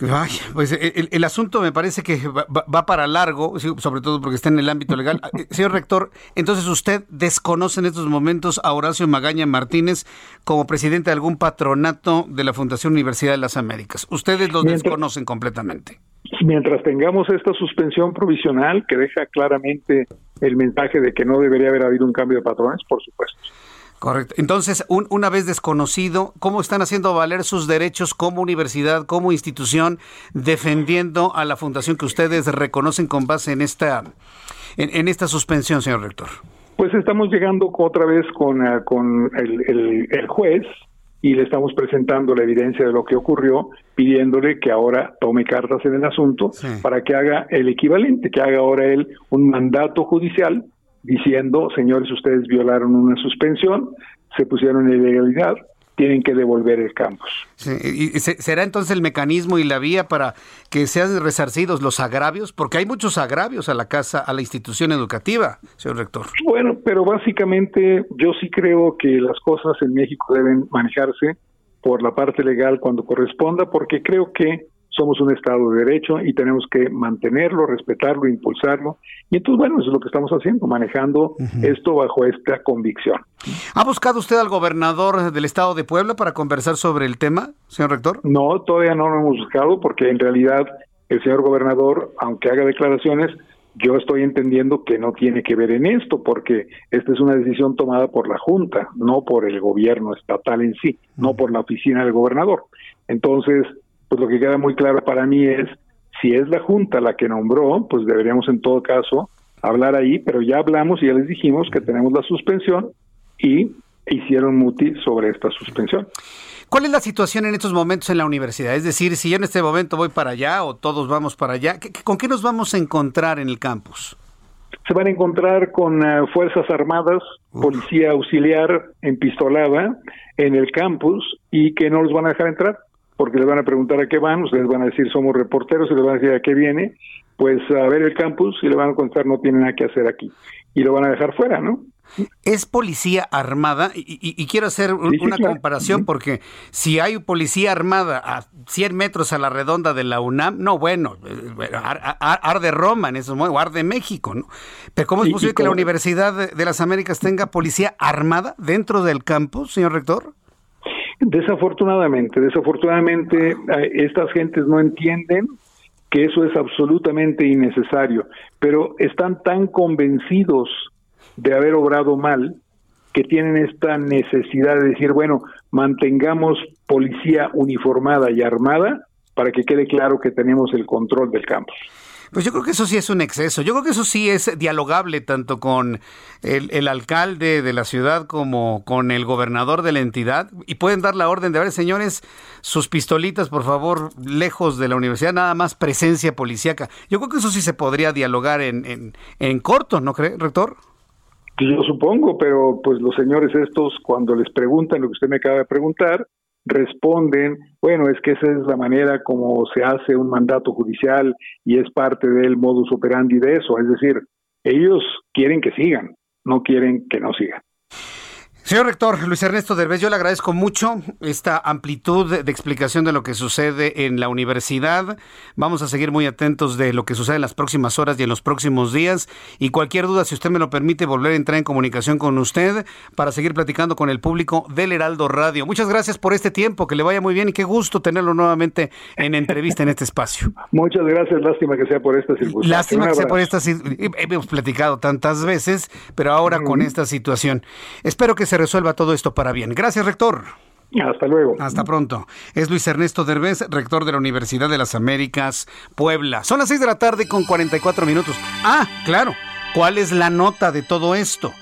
Ay, pues el, asunto me parece que va, para largo, sobre todo porque está en el ámbito legal. Eh, señor rector, entonces usted desconoce en estos momentos a Horacio Magaña Martínez como presidente de algún patronato de la Fundación Universidad de las Américas. Ustedes lo desconocen completamente. Mientras tengamos esta suspensión provisional que deja claramente el mensaje de que no debería haber habido un cambio de patrones, por supuesto. Correcto. Entonces, una vez desconocido, ¿cómo están haciendo valer sus derechos como universidad, como institución, defendiendo a la fundación que ustedes reconocen con base en esta, en, esta suspensión, señor rector? Pues estamos llegando otra vez con, eh, con el, el, juez y le estamos presentando la evidencia de lo que ocurrió, pidiéndole que ahora tome cartas en el asunto para que haga el equivalente, que haga ahora él un mandato judicial diciendo, señores, ustedes violaron una suspensión, se pusieron en ilegalidad, tienen que devolver el campus. ¿Y será entonces el mecanismo y la vía para que sean resarcidos los agravios? Porque hay muchos agravios a la casa, a la institución educativa, señor rector. Bueno, pero básicamente yo sí creo que las cosas en México deben manejarse por la parte legal cuando corresponda, porque creo que somos un Estado de Derecho y tenemos que mantenerlo, respetarlo, impulsarlo. Y entonces, bueno, eso es lo que estamos haciendo, manejando esto bajo esta convicción. ¿Ha buscado usted al gobernador del Estado de Puebla para conversar sobre el tema, señor rector? No, todavía no lo hemos buscado porque en realidad el señor gobernador, aunque haga declaraciones, yo estoy entendiendo que no tiene que ver en esto, porque esta es una decisión tomada por la Junta, no por el gobierno estatal en sí, no por la oficina del gobernador. Entonces, pues lo que queda muy claro para mí es, si es la Junta la que nombró, pues deberíamos en todo caso hablar ahí, pero ya hablamos y ya les dijimos que tenemos la suspensión y hicieron muti sobre esta suspensión. ¿Cuál es la situación en estos momentos en la universidad? Es decir, si yo en este momento voy para allá o todos vamos para allá, ¿con qué nos vamos a encontrar en el campus? Se van a encontrar con eh, Fuerzas Armadas, Policía Auxiliar empistolada en el campus y que no los van a dejar entrar porque les van a preguntar a qué van, ustedes van a decir somos reporteros y les van a decir a qué viene, pues a ver el campus y le van a contestar no tiene nada que hacer aquí y lo van a dejar fuera, ¿no? Es policía armada y, quiero hacer una comparación porque si hay policía armada a 100 metros a la redonda de la UNAM, no, bueno, eh, arde Roma en esos momentos, arde México, ¿no? Pero ¿cómo es posible que la Universidad de las Américas tenga policía armada dentro del campus, señor rector? Desafortunadamente, desafortunadamente eh, estas gentes no entienden que eso es absolutamente innecesario, pero están tan convencidos de haber obrado mal que tienen esta necesidad de decir, bueno, mantengamos policía uniformada y armada para que quede claro que tenemos el control del campo. Pues yo creo que eso sí es un exceso. Yo creo que eso sí es dialogable tanto con el, alcalde de la ciudad como con el gobernador de la entidad y pueden dar la orden de, a ver, señores, sus pistolitas, por favor, lejos de la universidad, nada más presencia policíaca. Yo creo que eso sí se podría dialogar en, en, en corto, ¿no cree, rector? Yo supongo, pero pues los señores estos, cuando les preguntan lo que usted me acaba de preguntar, responden, bueno, es que esa es la manera como se hace un mandato judicial y es parte del modus operandi de eso. Es decir, ellos quieren que sigan, no quieren que no sigan. Señor rector, Luis Ernesto Derbez, yo le agradezco mucho esta amplitud de explicación de lo que sucede en la universidad. Vamos a seguir muy atentos de lo que sucede en las próximas horas y en los próximos días. Y cualquier duda, si usted me lo permite, volver a entrar en comunicación con usted para seguir platicando con el público del Heraldo Radio. Muchas gracias por este tiempo, que le vaya muy bien y qué gusto tenerlo nuevamente en entrevista en este espacio. Muchas gracias, lástima que sea por esta circunstancia. Lástima que sea por esta Hemos platicado tantas veces, pero ahora con esta situación. Espero que se resuelva todo esto para bien. Gracias, rector. Hasta luego. Hasta pronto. Es Luis Ernesto Derbez, rector de la Universidad de las Américas, Puebla. Son las 6 de la tarde con 44 minutos. Ah, claro. ¿Cuál es la nota de todo esto?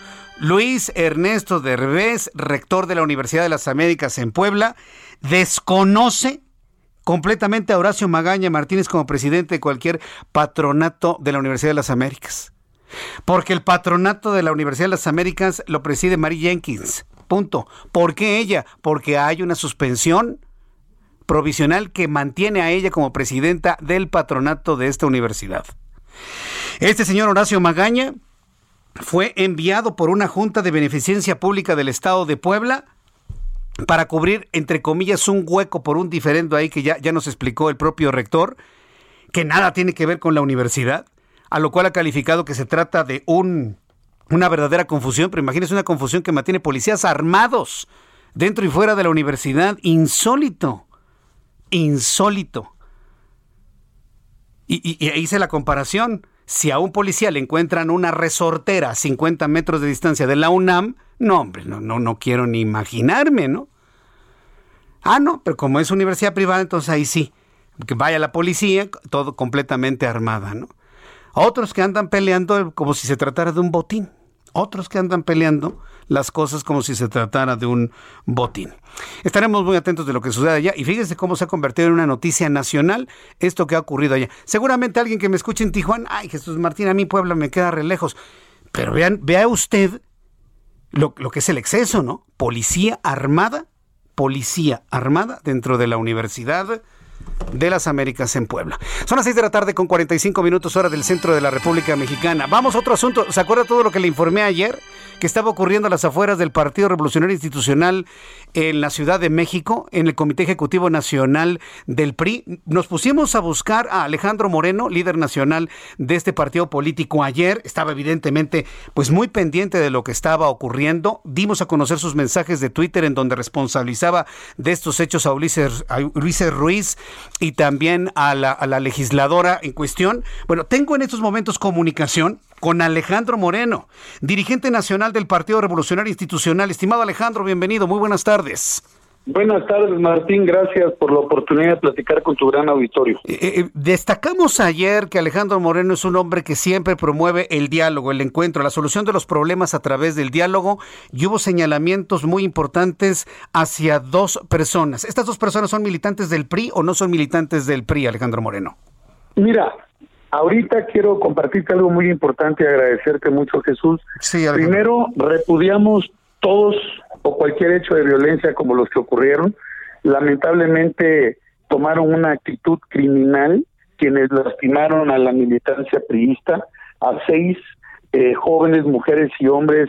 Luis Ernesto Derbez, rector de la Universidad de las Américas en Puebla, desconoce completamente a Horacio Magaña Martínez como presidente de cualquier patronato de la Universidad de las Américas. Porque el patronato de la Universidad de las Américas lo preside Mary Jenkins. Punto. ¿Por qué ella? Porque hay una suspensión provisional que mantiene a ella como presidenta del patronato de esta universidad. Este señor Horacio Magaña fue enviado por una junta de beneficencia pública del Estado de Puebla para cubrir, entre comillas, un hueco por un diferendo ahí que ya, ya nos explicó el propio rector, que nada tiene que ver con la universidad a lo cual ha calificado que se trata de un, una verdadera confusión, pero imagínese una confusión que mantiene policías armados dentro y fuera de la universidad. Insólito, insólito. Y, y, hice la comparación. Si a un policía le encuentran una resortera a 50 metros de distancia de la UNAM, no, hombre, no, no, no quiero ni imaginarme, ¿no? Ah, no, pero como es universidad privada, entonces ahí sí. Que vaya la policía, todo completamente armada, ¿no? Otros que andan peleando como si se tratara de un botín. Otros que andan peleando las cosas como si se tratara de un botín. Estaremos muy atentos de lo que sucede allá y fíjense cómo se ha convertido en una noticia nacional esto que ha ocurrido allá. Seguramente alguien que me escuche en Tijuana, ay Jesús Martín, a mi pueblo me queda re lejos. Pero vean, vea usted lo que es el exceso, ¿no? Policía armada, policía armada dentro de la universidad de las Américas en Puebla. Son las 6 de la tarde con 45 minutos hora del centro de la República Mexicana. Vamos a otro asunto. ¿Se acuerda todo lo que le informé ayer? Que estaba ocurriendo a las afueras del Partido Revolucionario Institucional en la Ciudad de México, en el Comité Ejecutivo Nacional del PRI. Nos pusimos a buscar a Alejandro Moreno, líder nacional de este partido político ayer. Estaba evidentemente pues muy pendiente de lo que estaba ocurriendo. Dimos a conocer sus mensajes de Twitter en donde responsabilizaba de estos hechos a Ulises, a Ulises Ruiz y también a la, a la legisladora en cuestión. Bueno, tengo en estos momentos comunicación con Alejandro Moreno, dirigente nacional del Partido Revolucionario Institucional. Estimado Alejandro, bienvenido, muy buenas tardes. Buenas tardes, Martín. Gracias por la oportunidad de platicar con tu gran auditorio. Eh, eh, destacamos ayer que Alejandro Moreno es un hombre que siempre promueve el diálogo, el encuentro, la solución de los problemas a través del diálogo y hubo señalamientos muy importantes hacia dos personas. ¿Estas dos personas son militantes del PRI o no son militantes del PRI, Alejandro Moreno? Mira, ahorita quiero compartirte algo muy importante y agradecerte mucho, Jesús. Sí, Primero, repudiamos todos o cualquier hecho de violencia como los que ocurrieron. Lamentablemente tomaron una actitud criminal quienes lastimaron a la militancia priista, a seis eh, jóvenes, mujeres y hombres.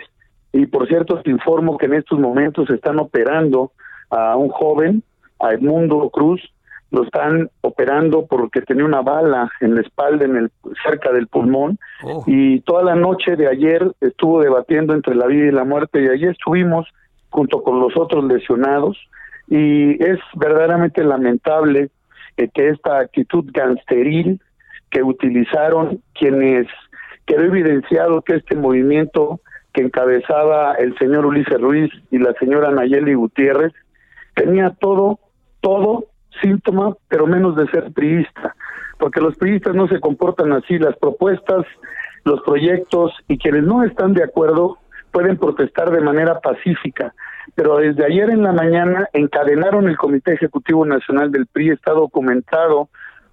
Y por cierto, te informo que en estos momentos están operando a un joven, a Edmundo Cruz, lo están operando porque tenía una bala en la espalda, en el cerca del pulmón, Oh. y toda la noche de ayer estuvo debatiendo entre la vida y la muerte, y ayer estuvimos junto con los otros lesionados, y es verdaderamente lamentable eh, que esta actitud gangsteril que utilizaron quienes quedó evidenciado que este movimiento que encabezaba el señor Ulises Ruiz y la señora Nayeli Gutiérrez tenía todo, todo síntoma, pero menos de ser priista, porque los priistas no se comportan así. Las propuestas, los proyectos y quienes no están de acuerdo pueden protestar de manera pacífica. Pero desde ayer en la mañana encadenaron el Comité Ejecutivo Nacional del PRI, está documentado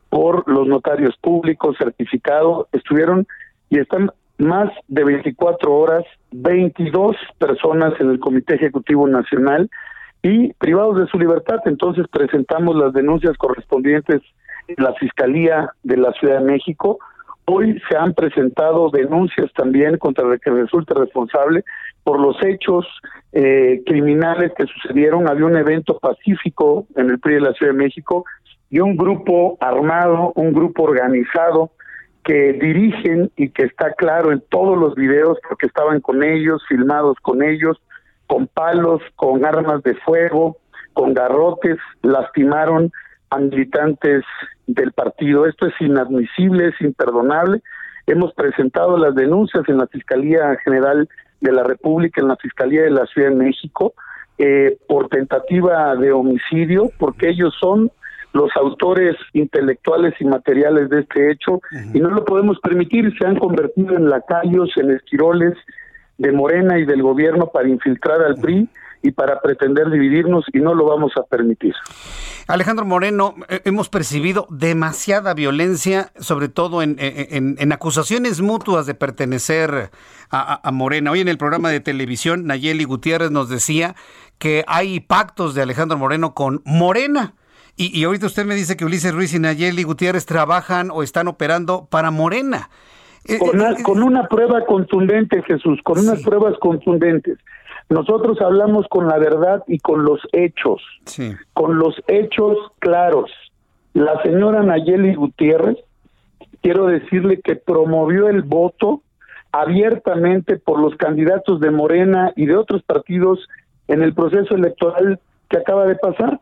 por los notarios públicos, certificado, estuvieron y están más de 24 horas, 22 personas en el Comité Ejecutivo Nacional y privados de su libertad. Entonces presentamos las denuncias correspondientes en la Fiscalía de la Ciudad de México. Hoy se han presentado denuncias también contra el que resulte responsable por los hechos eh, criminales que sucedieron. Había un evento pacífico en el PRI de la Ciudad de México y un grupo armado, un grupo organizado que dirigen y que está claro en todos los videos porque estaban con ellos, filmados con ellos, con palos, con armas de fuego, con garrotes, lastimaron a militantes del partido. Esto es inadmisible, es imperdonable. Hemos presentado las denuncias en la Fiscalía General de la República, en la Fiscalía de la Ciudad de México, eh, por tentativa de homicidio, porque ellos son los autores intelectuales y materiales de este hecho y no lo podemos permitir, se han convertido en lacayos, en esquiroles de Morena y del gobierno para infiltrar al PRI y para pretender dividirnos y no lo vamos a permitir. Alejandro Moreno, eh, hemos percibido demasiada violencia, sobre todo en, en, acusaciones mutuas de pertenecer a, a, Morena. Hoy en el programa de televisión, Nayeli Gutiérrez nos decía que hay pactos de Alejandro Moreno con Morena. Y, ahorita usted me dice que Ulises Ruiz y Nayeli Gutiérrez trabajan o están operando para Morena. Eh, con, una, eh, con una prueba contundente, Jesús, con unas pruebas contundentes. Nosotros hablamos con la verdad y con los hechos, con los hechos claros. La señora Nayeli Gutiérrez, quiero decirle que promovió el voto abiertamente por los candidatos de Morena y de otros partidos en el proceso electoral que acaba de pasar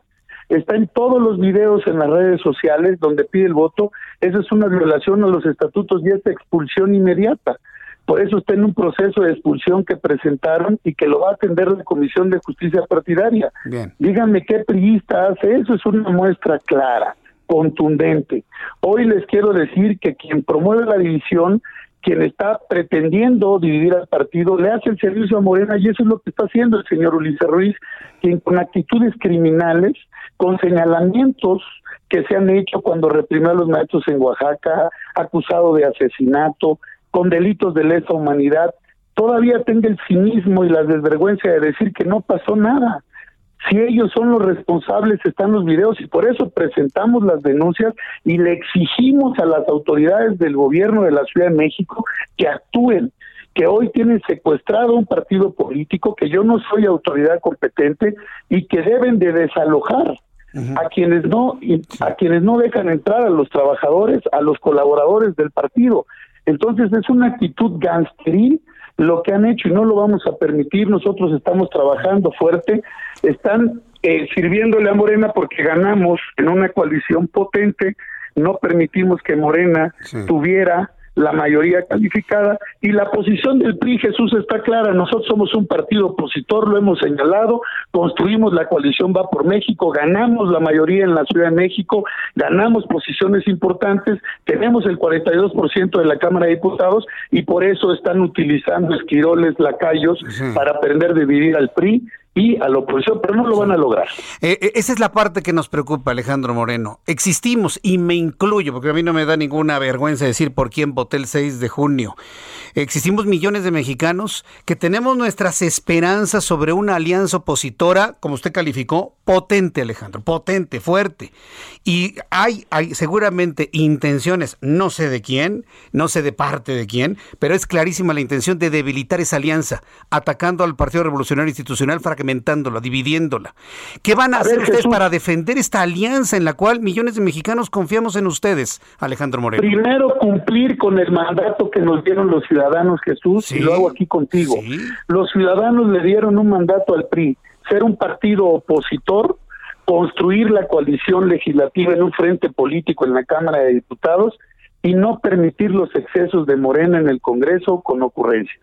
está en todos los videos en las redes sociales donde pide el voto, eso es una violación a los estatutos y es expulsión inmediata. Por eso está en un proceso de expulsión que presentaron y que lo va a atender la Comisión de Justicia Partidaria. Díganme qué priista hace eso, es una muestra clara, contundente. Hoy les quiero decir que quien promueve la división quien está pretendiendo dividir al partido le hace el servicio a Morena y eso es lo que está haciendo el señor Ulises Ruiz, quien con actitudes criminales, con señalamientos que se han hecho cuando reprimió a los maestros en Oaxaca, acusado de asesinato, con delitos de lesa humanidad, todavía tenga el cinismo y la desvergüenza de decir que no pasó nada. Si ellos son los responsables, están los videos y por eso presentamos las denuncias y le exigimos a las autoridades del gobierno de la Ciudad de México que actúen que hoy tienen secuestrado un partido político, que yo no soy autoridad competente y que deben de desalojar a quienes no a quienes no dejan entrar a los trabajadores, a los colaboradores del partido. Entonces es una actitud gangsteril lo que han hecho y no lo vamos a permitir. Nosotros estamos trabajando fuerte, están eh, sirviéndole a Morena porque ganamos en una coalición potente, no permitimos que Morena tuviera la mayoría calificada y la posición del PRI Jesús está clara, nosotros somos un partido opositor, lo hemos señalado, construimos la coalición Va por México, ganamos la mayoría en la Ciudad de México, ganamos posiciones importantes, tenemos el 42% de la Cámara de Diputados y por eso están utilizando esquiroles, lacayos para aprender a dividir al PRI y a la oposición, pero no lo van a lograr. Eh, eh, esa es la parte que nos preocupa, Alejandro Moreno. Existimos, y me incluyo, porque a mí no me da ninguna vergüenza decir por quién voté el 6 de junio. Existimos millones de mexicanos que tenemos nuestras esperanzas sobre una alianza opositora, como usted calificó, potente, Alejandro, potente, fuerte. Y hay, hay seguramente intenciones, no sé de quién, no sé de parte de quién, pero es clarísima la intención de debilitar esa alianza, atacando al Partido Revolucionario Institucional, fragmentándola, dividiéndola. ¿Qué van a, hacer ustedes para defender esta alianza en la cual millones de mexicanos confiamos en ustedes, Alejandro Moreno? Primero, cumplir con el mandato que nos dieron los ciudadanos ciudadanos, Jesús, y lo hago aquí contigo. Los ciudadanos le dieron un mandato al PRI, ser un partido opositor, construir la coalición legislativa en un frente político en la Cámara de Diputados y no permitir los excesos de Morena en el Congreso con ocurrencias.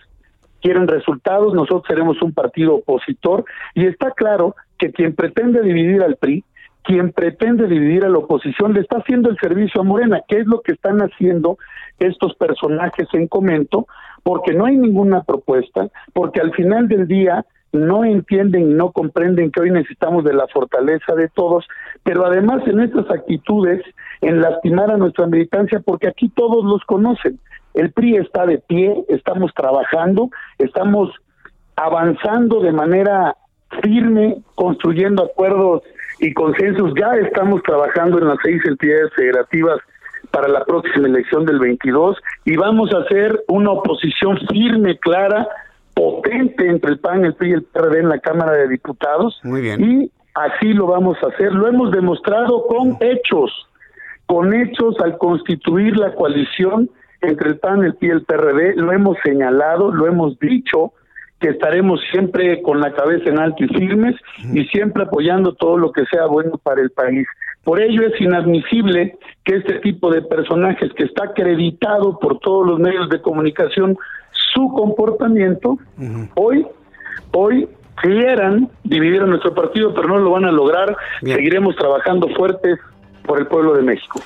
Quieren resultados, nosotros seremos un partido opositor y está claro que quien pretende dividir al PRI quien pretende dividir a la oposición le está haciendo el servicio a Morena, que es lo que están haciendo estos personajes en comento, porque no hay ninguna propuesta, porque al final del día no entienden y no comprenden que hoy necesitamos de la fortaleza de todos, pero además en estas actitudes, en lastimar a nuestra militancia, porque aquí todos los conocen. El PRI está de pie, estamos trabajando, estamos avanzando de manera firme, construyendo acuerdos y consensos. Ya estamos trabajando en las seis entidades federativas para la próxima elección del 22 y vamos a hacer una oposición firme, clara, potente entre el PAN, el PRI y el PRD en la Cámara de Diputados. Muy bien. Y así lo vamos a hacer. Lo hemos demostrado con hechos, con hechos al constituir la coalición entre el PAN, el PRI y el PRD. Lo hemos señalado, lo hemos dicho que estaremos siempre con la cabeza en alto y firmes y siempre apoyando todo lo que sea bueno para el país. Por ello es inadmisible que este tipo de personajes que está acreditado por todos los medios de comunicación su comportamiento, hoy, hoy quieran dividir a nuestro partido, pero no lo van a lograr. Seguiremos trabajando fuertes por el pueblo de México.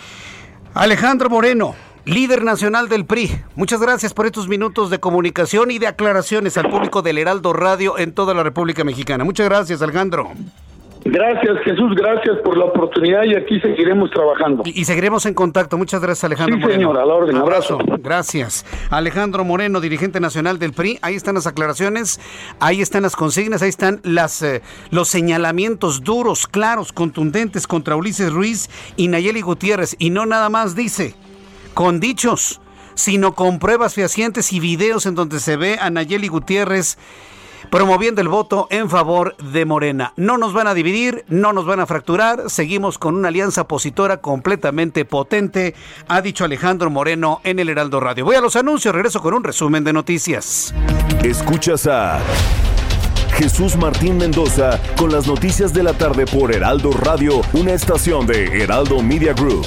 Alejandro Moreno, líder nacional del PRI, muchas gracias por estos minutos de comunicación y de aclaraciones al público del Heraldo Radio en toda la República Mexicana. Muchas gracias, Alejandro. Gracias, Jesús, gracias por la oportunidad y aquí seguiremos trabajando. Y, seguiremos en contacto. Muchas gracias, Alejandro sí, Moreno. señor, a la orden. Abrazo. Gracias. Alejandro Moreno, dirigente nacional del PRI. Ahí están las aclaraciones, ahí están las consignas, ahí están las, eh, los señalamientos duros, claros, contundentes contra Ulises Ruiz y Nayeli Gutiérrez. Y no nada más dice, con dichos, sino con pruebas fehacientes y videos en donde se ve a Nayeli Gutiérrez promoviendo el voto en favor de Morena. No nos van a dividir, no nos van a fracturar, seguimos con una alianza opositora completamente potente, ha dicho Alejandro Moreno en el Heraldo Radio. Voy a los anuncios, regreso con un resumen de noticias. Escuchas a Jesús Martín Mendoza con las noticias de la tarde por Heraldo Radio, una estación de Heraldo Media Group.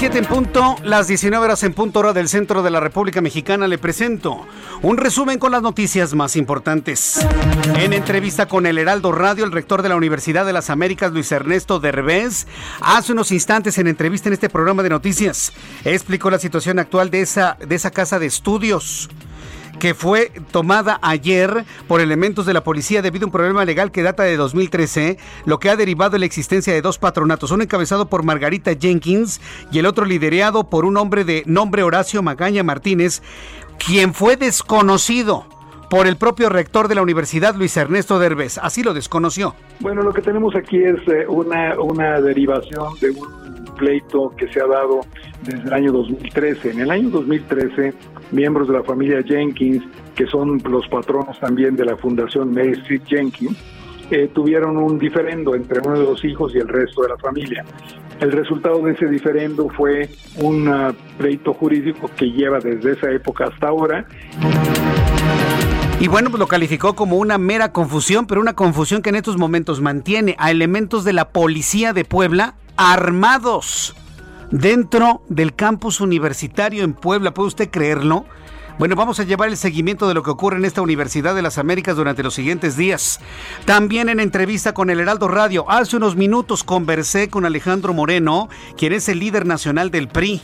7 en punto, las 19 horas en punto hora del centro de la República Mexicana. Le presento un resumen con las noticias más importantes. En entrevista con el Heraldo Radio, el rector de la Universidad de las Américas, Luis Ernesto Derbez, hace unos instantes en entrevista en este programa de noticias, explicó la situación actual de esa, de esa casa de estudios que fue tomada ayer por elementos de la policía debido a un problema legal que data de 2013, lo que ha derivado en la existencia de dos patronatos, uno encabezado por Margarita Jenkins y el otro liderado por un hombre de nombre Horacio Magaña Martínez, quien fue desconocido por el propio rector de la universidad, Luis Ernesto Derbez. Así lo desconoció. Bueno, lo que tenemos aquí es eh, una, una derivación de un pleito que se ha dado desde el año 2013. En el año 2013, miembros de la familia Jenkins, que son los patronos también de la Fundación Mary Street Jenkins, eh, tuvieron un diferendo entre uno de los hijos y el resto de la familia. El resultado de ese diferendo fue un uh, pleito jurídico que lleva desde esa época hasta ahora. Y bueno, pues lo calificó como una mera confusión, pero una confusión que en estos momentos mantiene a elementos de la policía de Puebla armados dentro del campus universitario en Puebla. ¿Puede usted creerlo? Bueno, vamos a llevar el seguimiento de lo que ocurre en esta Universidad de las Américas durante los siguientes días. También en entrevista con el Heraldo Radio, hace unos minutos conversé con Alejandro Moreno, quien es el líder nacional del PRI.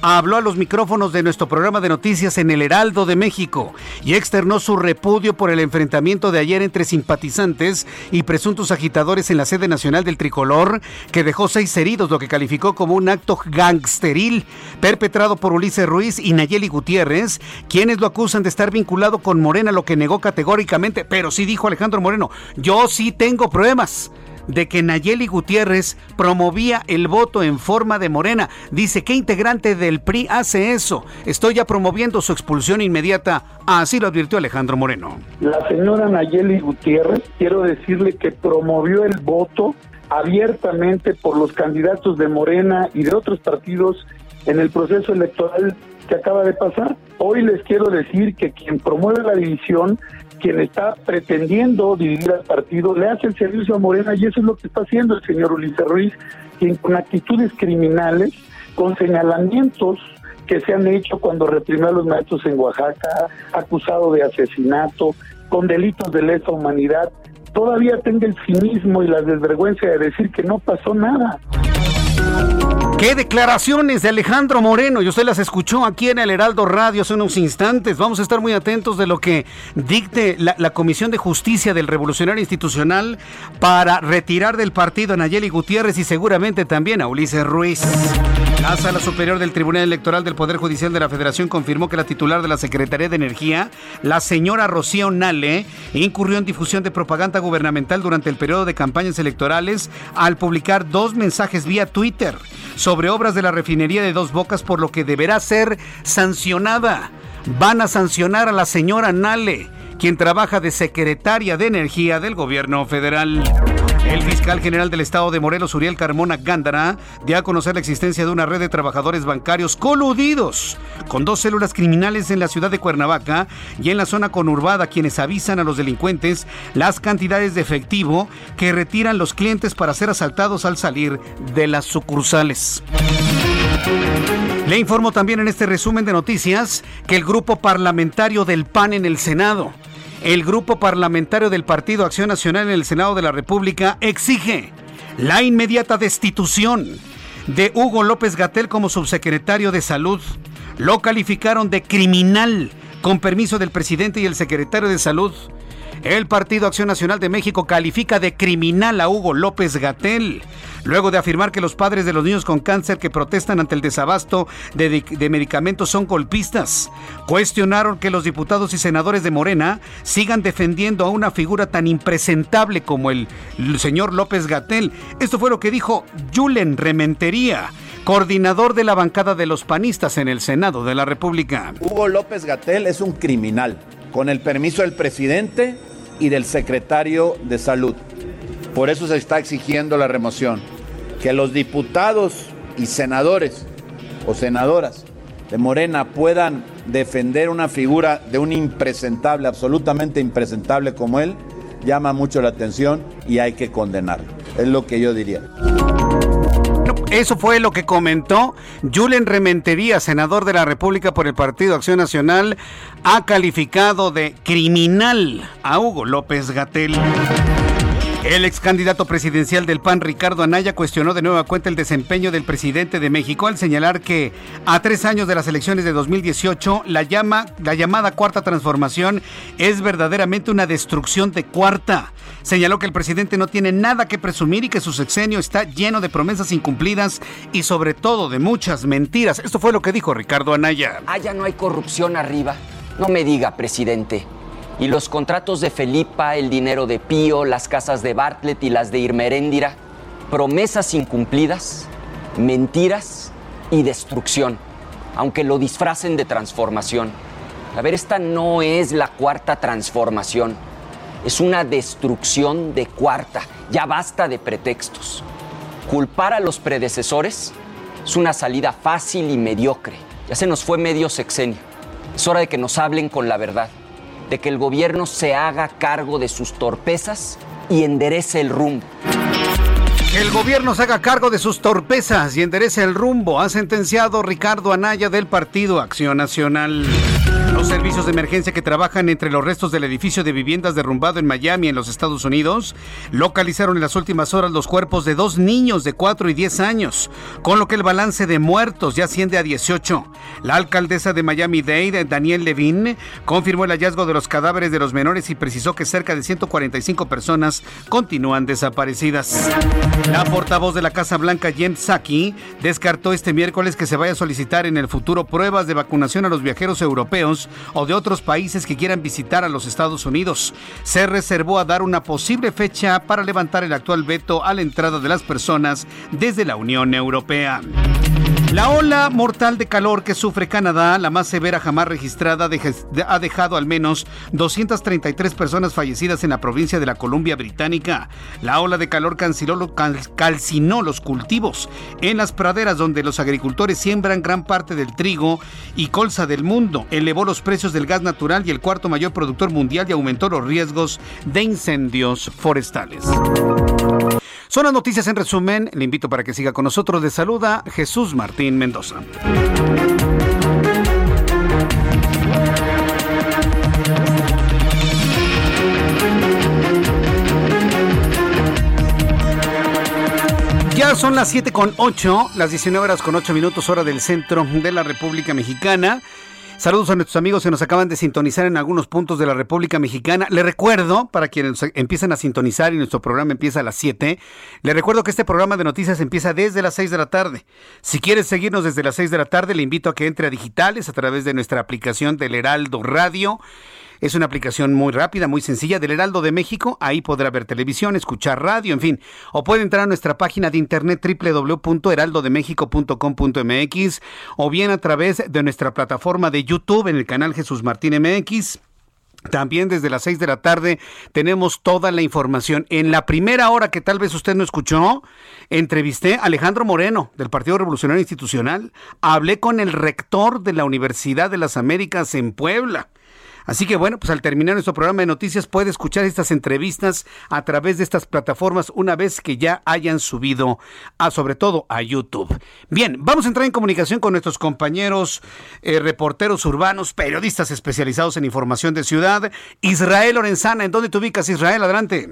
Habló a los micrófonos de nuestro programa de noticias en el Heraldo de México y externó su repudio por el enfrentamiento de ayer entre simpatizantes y presuntos agitadores en la sede nacional del tricolor, que dejó seis heridos, lo que calificó como un acto gangsteril perpetrado por Ulises Ruiz y Nayeli Gutiérrez, quienes lo acusan de estar vinculado con Morena, lo que negó categóricamente, pero sí dijo Alejandro Moreno, yo sí tengo pruebas de que Nayeli Gutiérrez promovía el voto en forma de morena. Dice, ¿qué integrante del PRI hace eso? Estoy ya promoviendo su expulsión inmediata. Así lo advirtió Alejandro Moreno. La señora Nayeli Gutiérrez, quiero decirle que promovió el voto abiertamente por los candidatos de Morena y de otros partidos en el proceso electoral que acaba de pasar. Hoy les quiero decir que quien promueve la división quien está pretendiendo dividir al partido le hace el servicio a Morena y eso es lo que está haciendo el señor Ulises Ruiz, quien con actitudes criminales, con señalamientos que se han hecho cuando reprimió a los maestros en Oaxaca, acusado de asesinato, con delitos de lesa humanidad, todavía tenga el cinismo y la desvergüenza de decir que no pasó nada. Qué declaraciones de Alejandro Moreno. Y usted las escuchó aquí en el Heraldo Radio hace unos instantes. Vamos a estar muy atentos de lo que dicte la, Comisión de Justicia del Revolucionario Institucional para retirar del partido a Nayeli Gutiérrez y seguramente también a Ulises Ruiz. La Sala Superior del Tribunal Electoral del Poder Judicial de la Federación confirmó que la titular de la Secretaría de Energía, la señora Rocío Nale, incurrió en difusión de propaganda gubernamental durante el periodo de campañas electorales al publicar dos mensajes vía Twitter sobre obras de la refinería de Dos Bocas, por lo que deberá ser sancionada. Van a sancionar a la señora Nale, quien trabaja de secretaria de Energía del gobierno federal. El fiscal general del estado de Morelos, Uriel Carmona Gándara, dio a conocer la existencia de una red de trabajadores bancarios coludidos con dos células criminales en la ciudad de Cuernavaca y en la zona conurbada, quienes avisan a los delincuentes las cantidades de efectivo que retiran los clientes para ser asaltados al salir de las sucursales. Le informo también en este resumen de noticias que el grupo parlamentario del PAN en el Senado el grupo parlamentario del Partido Acción Nacional en el Senado de la República exige la inmediata destitución de Hugo López Gatel como subsecretario de Salud. Lo calificaron de criminal con permiso del presidente y el secretario de Salud. El Partido Acción Nacional de México califica de criminal a Hugo López Gatel, luego de afirmar que los padres de los niños con cáncer que protestan ante el desabasto de, medicamentos son golpistas. Cuestionaron que los diputados y senadores de Morena sigan defendiendo a una figura tan impresentable como el, señor López Gatel. Esto fue lo que dijo Julen Rementería coordinador de la bancada de los panistas en el Senado de la República. Hugo López Gatel es un criminal. Con el permiso del presidente, y del secretario de Salud. Por eso se está exigiendo la remoción. Que los diputados y senadores o senadoras de Morena puedan defender una figura de un impresentable, absolutamente impresentable como él, llama mucho la atención y hay que condenarlo. Es lo que yo diría. Eso fue lo que comentó Julen Rementería, senador de la República por el Partido Acción Nacional, ha calificado de criminal a Hugo López Gatel. El ex candidato presidencial del PAN, Ricardo Anaya, cuestionó de nueva cuenta el desempeño del presidente de México al señalar que a tres años de las elecciones de 2018, la, llama, la llamada cuarta transformación es verdaderamente una destrucción de cuarta. Señaló que el presidente no tiene nada que presumir y que su sexenio está lleno de promesas incumplidas y sobre todo de muchas mentiras. Esto fue lo que dijo Ricardo Anaya. Allá no hay corrupción arriba. No me diga, presidente. Y los contratos de Felipa, el dinero de Pío, las casas de Bartlett y las de Irmeréndira, promesas incumplidas, mentiras y destrucción, aunque lo disfracen de transformación. A ver, esta no es la cuarta transformación, es una destrucción de cuarta. Ya basta de pretextos. Culpar a los predecesores es una salida fácil y mediocre. Ya se nos fue medio sexenio. Es hora de que nos hablen con la verdad de que el gobierno se haga cargo de sus torpezas y enderece el rumbo. El gobierno se haga cargo de sus torpezas y enderece el rumbo, ha sentenciado Ricardo Anaya del Partido Acción Nacional. Los servicios de emergencia que trabajan entre los restos del edificio de viviendas derrumbado en Miami, en los Estados Unidos, localizaron en las últimas horas los cuerpos de dos niños de 4 y 10 años, con lo que el balance de muertos ya asciende a 18. La alcaldesa de Miami-Dade, Daniel Levine, confirmó el hallazgo de los cadáveres de los menores y precisó que cerca de 145 personas continúan desaparecidas. La portavoz de la Casa Blanca, Jen Psaki, descartó este miércoles que se vaya a solicitar en el futuro pruebas de vacunación a los viajeros europeos o de otros países que quieran visitar a los Estados Unidos. Se reservó a dar una posible fecha para levantar el actual veto a la entrada de las personas desde la Unión Europea. La ola mortal de calor que sufre Canadá, la más severa jamás registrada, ha dejado al menos 233 personas fallecidas en la provincia de la Columbia Británica. La ola de calor calcinó los cultivos en las praderas donde los agricultores siembran gran parte del trigo y colza del mundo. Elevó los precios del gas natural y el cuarto mayor productor mundial y aumentó los riesgos de incendios forestales. Son las noticias en resumen. Le invito para que siga con nosotros. De saluda Jesús Martín Mendoza. Ya son las 7 con 8, las 19 horas con 8 minutos hora del centro de la República Mexicana. Saludos a nuestros amigos que nos acaban de sintonizar en algunos puntos de la República Mexicana. Le recuerdo, para quienes empiezan a sintonizar y nuestro programa empieza a las 7, le recuerdo que este programa de noticias empieza desde las 6 de la tarde. Si quieres seguirnos desde las 6 de la tarde, le invito a que entre a digitales a través de nuestra aplicación del Heraldo Radio. Es una aplicación muy rápida, muy sencilla del Heraldo de México. Ahí podrá ver televisión, escuchar radio, en fin. O puede entrar a nuestra página de internet www.heraldodemexico.com.mx o bien a través de nuestra plataforma de YouTube en el canal Jesús Martín MX. También desde las 6 de la tarde tenemos toda la información. En la primera hora que tal vez usted no escuchó, entrevisté a Alejandro Moreno del Partido Revolucionario Institucional. Hablé con el rector de la Universidad de las Américas en Puebla. Así que bueno, pues al terminar nuestro programa de noticias puede escuchar estas entrevistas a través de estas plataformas una vez que ya hayan subido a sobre todo a YouTube. Bien, vamos a entrar en comunicación con nuestros compañeros eh, reporteros urbanos, periodistas especializados en información de ciudad. Israel Lorenzana, ¿en dónde te ubicas Israel? Adelante.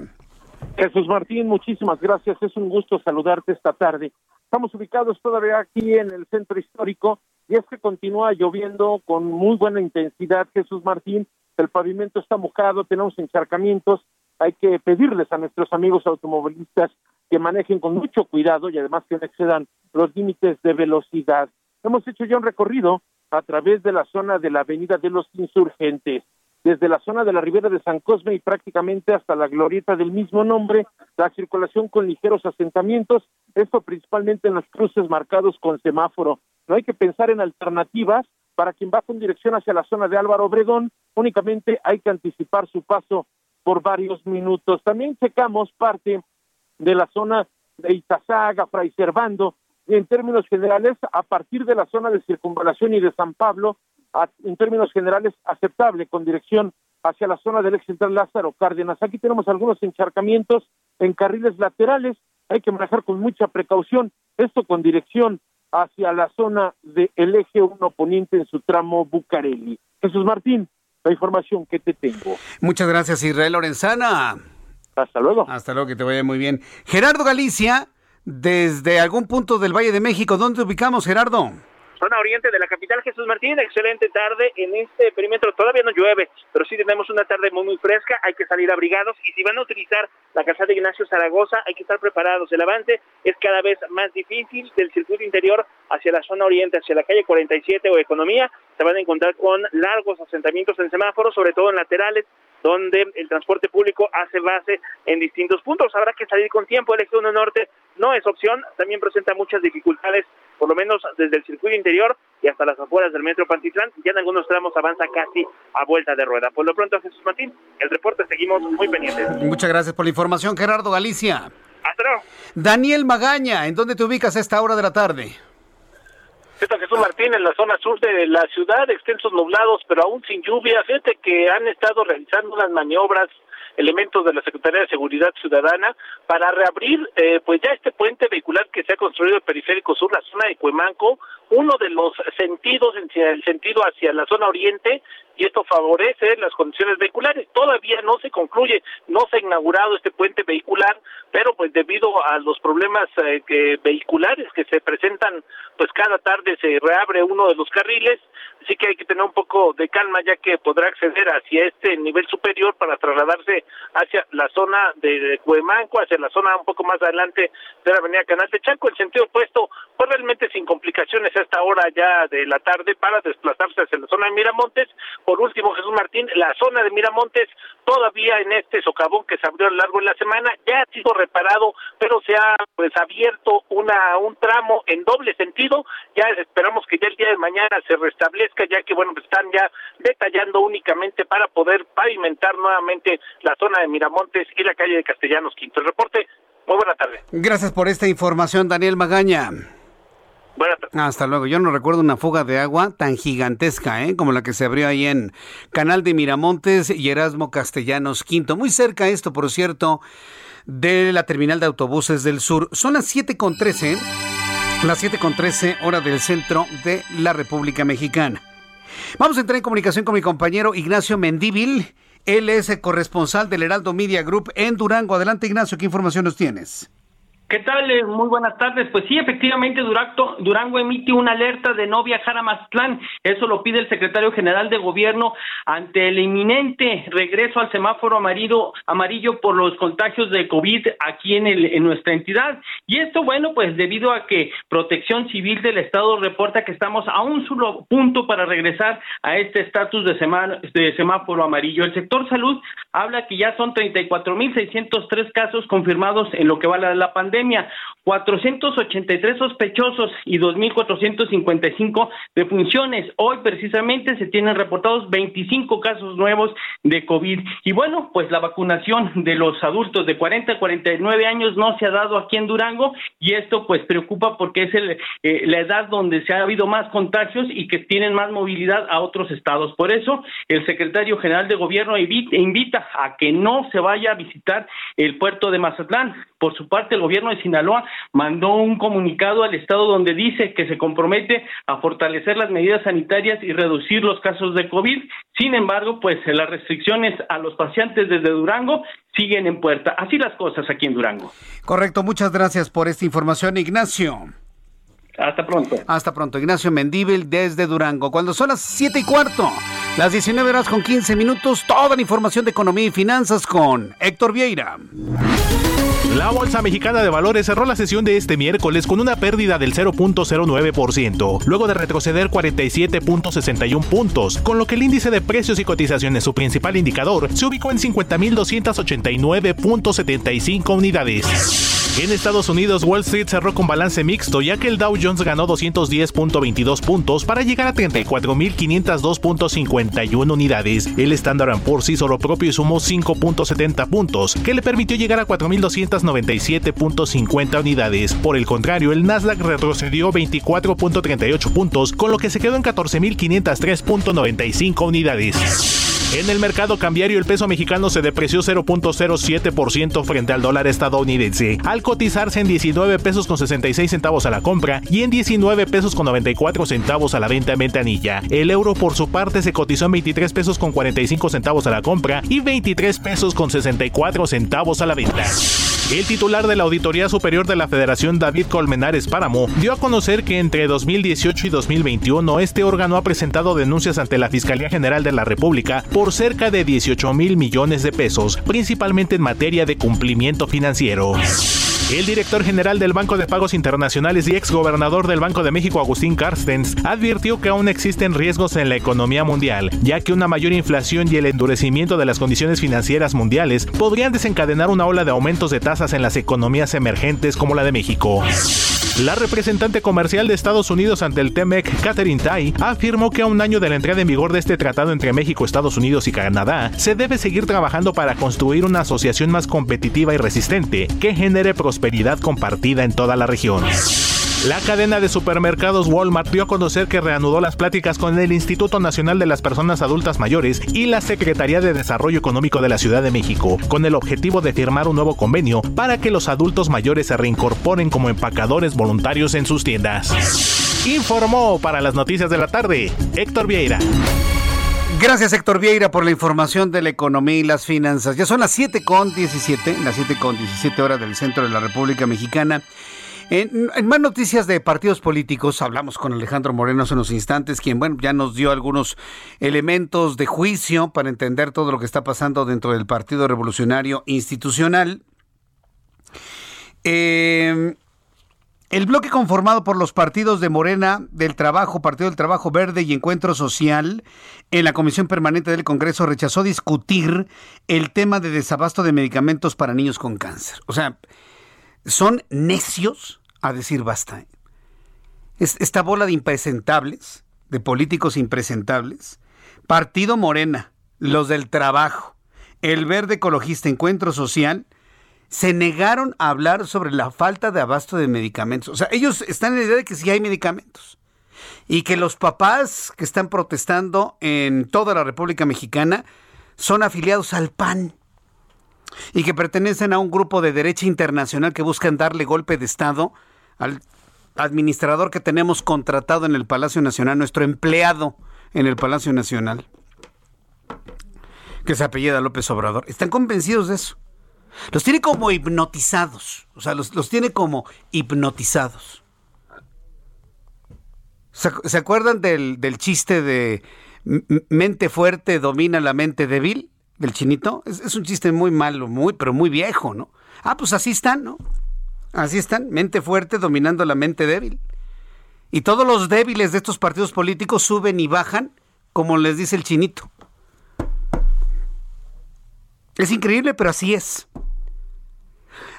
Jesús Martín, muchísimas gracias. Es un gusto saludarte esta tarde. Estamos ubicados todavía aquí en el centro histórico y es que continúa lloviendo con muy buena intensidad, Jesús Martín, el pavimento está mojado, tenemos encharcamientos, hay que pedirles a nuestros amigos automovilistas que manejen con mucho cuidado y además que no excedan los límites de velocidad. Hemos hecho ya un recorrido a través de la zona de la Avenida de los Insurgentes, desde la zona de la Ribera de San Cosme y prácticamente hasta la glorieta del mismo nombre, la circulación con ligeros asentamientos, esto principalmente en los cruces marcados con semáforo. No hay que pensar en alternativas para quien va con dirección hacia la zona de Álvaro Obregón, únicamente hay que anticipar su paso por varios minutos. También checamos parte de la zona de Itazaga, Fray Servando, en términos generales, a partir de la zona de circunvalación y de San Pablo, en términos generales, aceptable con dirección hacia la zona del ex central Lázaro Cárdenas. Aquí tenemos algunos encharcamientos en carriles laterales, hay que manejar con mucha precaución, esto con dirección hacia la zona del eje 1 poniente en su tramo Bucareli. Jesús Martín, la información que te tengo. Muchas gracias, Israel Lorenzana. Hasta luego. Hasta luego, que te vaya muy bien. Gerardo Galicia, desde algún punto del Valle de México, ¿dónde ubicamos, Gerardo? Zona oriente de la capital Jesús Martín, excelente tarde en este perímetro, todavía no llueve, pero sí tenemos una tarde muy muy fresca, hay que salir abrigados y si van a utilizar la casa de Ignacio Zaragoza hay que estar preparados, el avance es cada vez más difícil del circuito interior hacia la zona oriente, hacia la calle 47 o Economía, se van a encontrar con largos asentamientos en semáforos, sobre todo en laterales, donde el transporte público hace base en distintos puntos. Habrá que salir con tiempo. El eje 1 norte no es opción, también presenta muchas dificultades, por lo menos desde el circuito interior y hasta las afueras del metro Pantitlán. Ya en algunos tramos avanza casi a vuelta de rueda. Por lo pronto, Jesús Martín, el reporte seguimos muy pendientes. Muchas gracias por la información, Gerardo Galicia. Hasta luego. Daniel Magaña, ¿en dónde te ubicas a esta hora de la tarde? Jesús Martín, en la zona sur de la ciudad, extensos nublados, pero aún sin lluvia. Fíjate que han estado realizando unas maniobras elementos de la Secretaría de Seguridad Ciudadana para reabrir eh, pues ya este puente vehicular que se ha construido el periférico sur, la zona de Cuemanco, uno de los sentidos en el sentido hacia la zona oriente y esto favorece las condiciones vehiculares. Todavía no se concluye, no se ha inaugurado este puente vehicular, pero pues debido a los problemas eh, que, vehiculares que se presentan, pues cada tarde se reabre uno de los carriles, así que hay que tener un poco de calma ya que podrá acceder hacia este nivel superior para trasladarse hacia la zona de Cuemanco, hacia la zona un poco más adelante de la avenida Canal de Chaco, el sentido opuesto, pues realmente sin complicaciones a esta hora ya de la tarde para desplazarse hacia la zona de Miramontes. Por último, Jesús Martín, la zona de Miramontes todavía en este socavón que se abrió a lo largo de la semana ya ha sido reparado, pero se ha pues abierto una un tramo en doble sentido. Ya esperamos que ya el día de mañana se restablezca, ya que bueno, pues están ya detallando únicamente para poder pavimentar nuevamente la zona de Miramontes y la calle de Castellanos Quinto. El reporte, muy buena tarde. Gracias por esta información, Daniel Magaña. Hasta luego. Yo no recuerdo una fuga de agua tan gigantesca, ¿eh? como la que se abrió ahí en Canal de Miramontes y Erasmo Castellanos Quinto. Muy cerca esto, por cierto, de la terminal de autobuses del sur. Son las 7.13, las 7.13 hora del centro de la República Mexicana. Vamos a entrar en comunicación con mi compañero Ignacio Mendíbil. Él es el corresponsal del Heraldo Media Group en Durango. Adelante, Ignacio, ¿qué información nos tienes? ¿Qué tal? Eh, muy buenas tardes. Pues sí, efectivamente, Durango, Durango emite una alerta de no viajar a Mazatlán. Eso lo pide el secretario general de gobierno ante el inminente regreso al semáforo amarillo, amarillo por los contagios de COVID aquí en, el, en nuestra entidad. Y esto, bueno, pues debido a que Protección Civil del Estado reporta que estamos a un solo punto para regresar a este estatus de, de semáforo amarillo. El sector salud habla que ya son 34.603 casos confirmados en lo que va la pandemia pandemia, 483 sospechosos y 2.455 defunciones. Hoy precisamente se tienen reportados 25 casos nuevos de COVID. Y bueno, pues la vacunación de los adultos de 40 a 49 años no se ha dado aquí en Durango y esto pues preocupa porque es el, eh, la edad donde se ha habido más contagios y que tienen más movilidad a otros estados. Por eso el secretario general de gobierno invita a que no se vaya a visitar el puerto de Mazatlán. Por su parte, el gobierno de Sinaloa mandó un comunicado al Estado donde dice que se compromete a fortalecer las medidas sanitarias y reducir los casos de COVID. Sin embargo, pues las restricciones a los pacientes desde Durango siguen en puerta. Así las cosas aquí en Durango. Correcto, muchas gracias por esta información, Ignacio. Hasta pronto. Hasta pronto. Ignacio Mendíbil desde Durango. Cuando son las 7 y cuarto, las 19 horas con 15 minutos, toda la información de economía y finanzas con Héctor Vieira. La Bolsa Mexicana de Valores cerró la sesión de este miércoles con una pérdida del 0.09%, luego de retroceder 47.61 puntos, con lo que el índice de precios y cotizaciones, su principal indicador, se ubicó en 50.289.75 unidades. En Estados Unidos, Wall Street cerró con balance mixto, ya que el Dow Jones ganó 210.22 puntos para llegar a 34.502.51 unidades. El Standard Poor's hizo lo propio y sumó 5.70 puntos, que le permitió llegar a 4.297.50 unidades. Por el contrario, el Nasdaq retrocedió 24.38 puntos, con lo que se quedó en 14.503.95 unidades. En el mercado cambiario, el peso mexicano se depreció 0.07% frente al dólar estadounidense, al cotizarse en 19 pesos con 66 centavos a la compra y en 19 pesos con 94 centavos a la venta en ventanilla. El euro, por su parte, se cotizó en 23 pesos con 45 centavos a la compra y 23 pesos con 64 centavos a la venta. El titular de la Auditoría Superior de la Federación, David Colmenares Páramo, dio a conocer que entre 2018 y 2021 este órgano ha presentado denuncias ante la Fiscalía General de la República por cerca de 18 mil millones de pesos, principalmente en materia de cumplimiento financiero. El director general del Banco de Pagos Internacionales y exgobernador del Banco de México, Agustín Carstens, advirtió que aún existen riesgos en la economía mundial, ya que una mayor inflación y el endurecimiento de las condiciones financieras mundiales podrían desencadenar una ola de aumentos de tasas en las economías emergentes como la de México. La representante comercial de Estados Unidos ante el TEMEC, Catherine Tai, afirmó que a un año de la entrada en vigor de este tratado entre México, Estados Unidos y Canadá, se debe seguir trabajando para construir una asociación más competitiva y resistente que genere prosperidad compartida en toda la región. La cadena de supermercados Walmart dio a conocer que reanudó las pláticas con el Instituto Nacional de las Personas Adultas Mayores y la Secretaría de Desarrollo Económico de la Ciudad de México, con el objetivo de firmar un nuevo convenio para que los adultos mayores se reincorporen como empacadores voluntarios en sus tiendas. Informó para las noticias de la tarde Héctor Vieira. Gracias Héctor Vieira por la información de la economía y las finanzas. Ya son las 7 con 17, las 7 con 17 horas del centro de la República Mexicana. En, más noticias de partidos políticos, hablamos con Alejandro Moreno hace unos instantes, quien bueno, ya nos dio algunos elementos de juicio para entender todo lo que está pasando dentro del Partido Revolucionario Institucional. Eh, el bloque conformado por los partidos de Morena, del Trabajo, Partido del Trabajo Verde y Encuentro Social en la Comisión Permanente del Congreso rechazó discutir el tema de desabasto de medicamentos para niños con cáncer. O sea, son necios a decir basta. ¿eh? esta bola de impresentables, de políticos impresentables, Partido Morena, los del Trabajo, el Verde Ecologista, Encuentro Social, se negaron a hablar sobre la falta de abasto de medicamentos. O sea, ellos están en la idea de que sí hay medicamentos. Y que los papás que están protestando en toda la República Mexicana son afiliados al PAN. Y que pertenecen a un grupo de derecha internacional que buscan darle golpe de Estado al administrador que tenemos contratado en el Palacio Nacional, nuestro empleado en el Palacio Nacional, que se apellida López Obrador. Están convencidos de eso. Los tiene como hipnotizados. O sea, los, tiene como hipnotizados. ¿Se, acuerdan del, chiste de mente fuerte domina la mente débil? Del chinito. Es, un chiste muy malo, muy, pero muy viejo, ¿no? Ah, pues así están, ¿no? Así están, mente fuerte dominando la mente débil. Y todos los débiles de estos partidos políticos suben y bajan, como les dice el chinito. Es increíble, pero así es.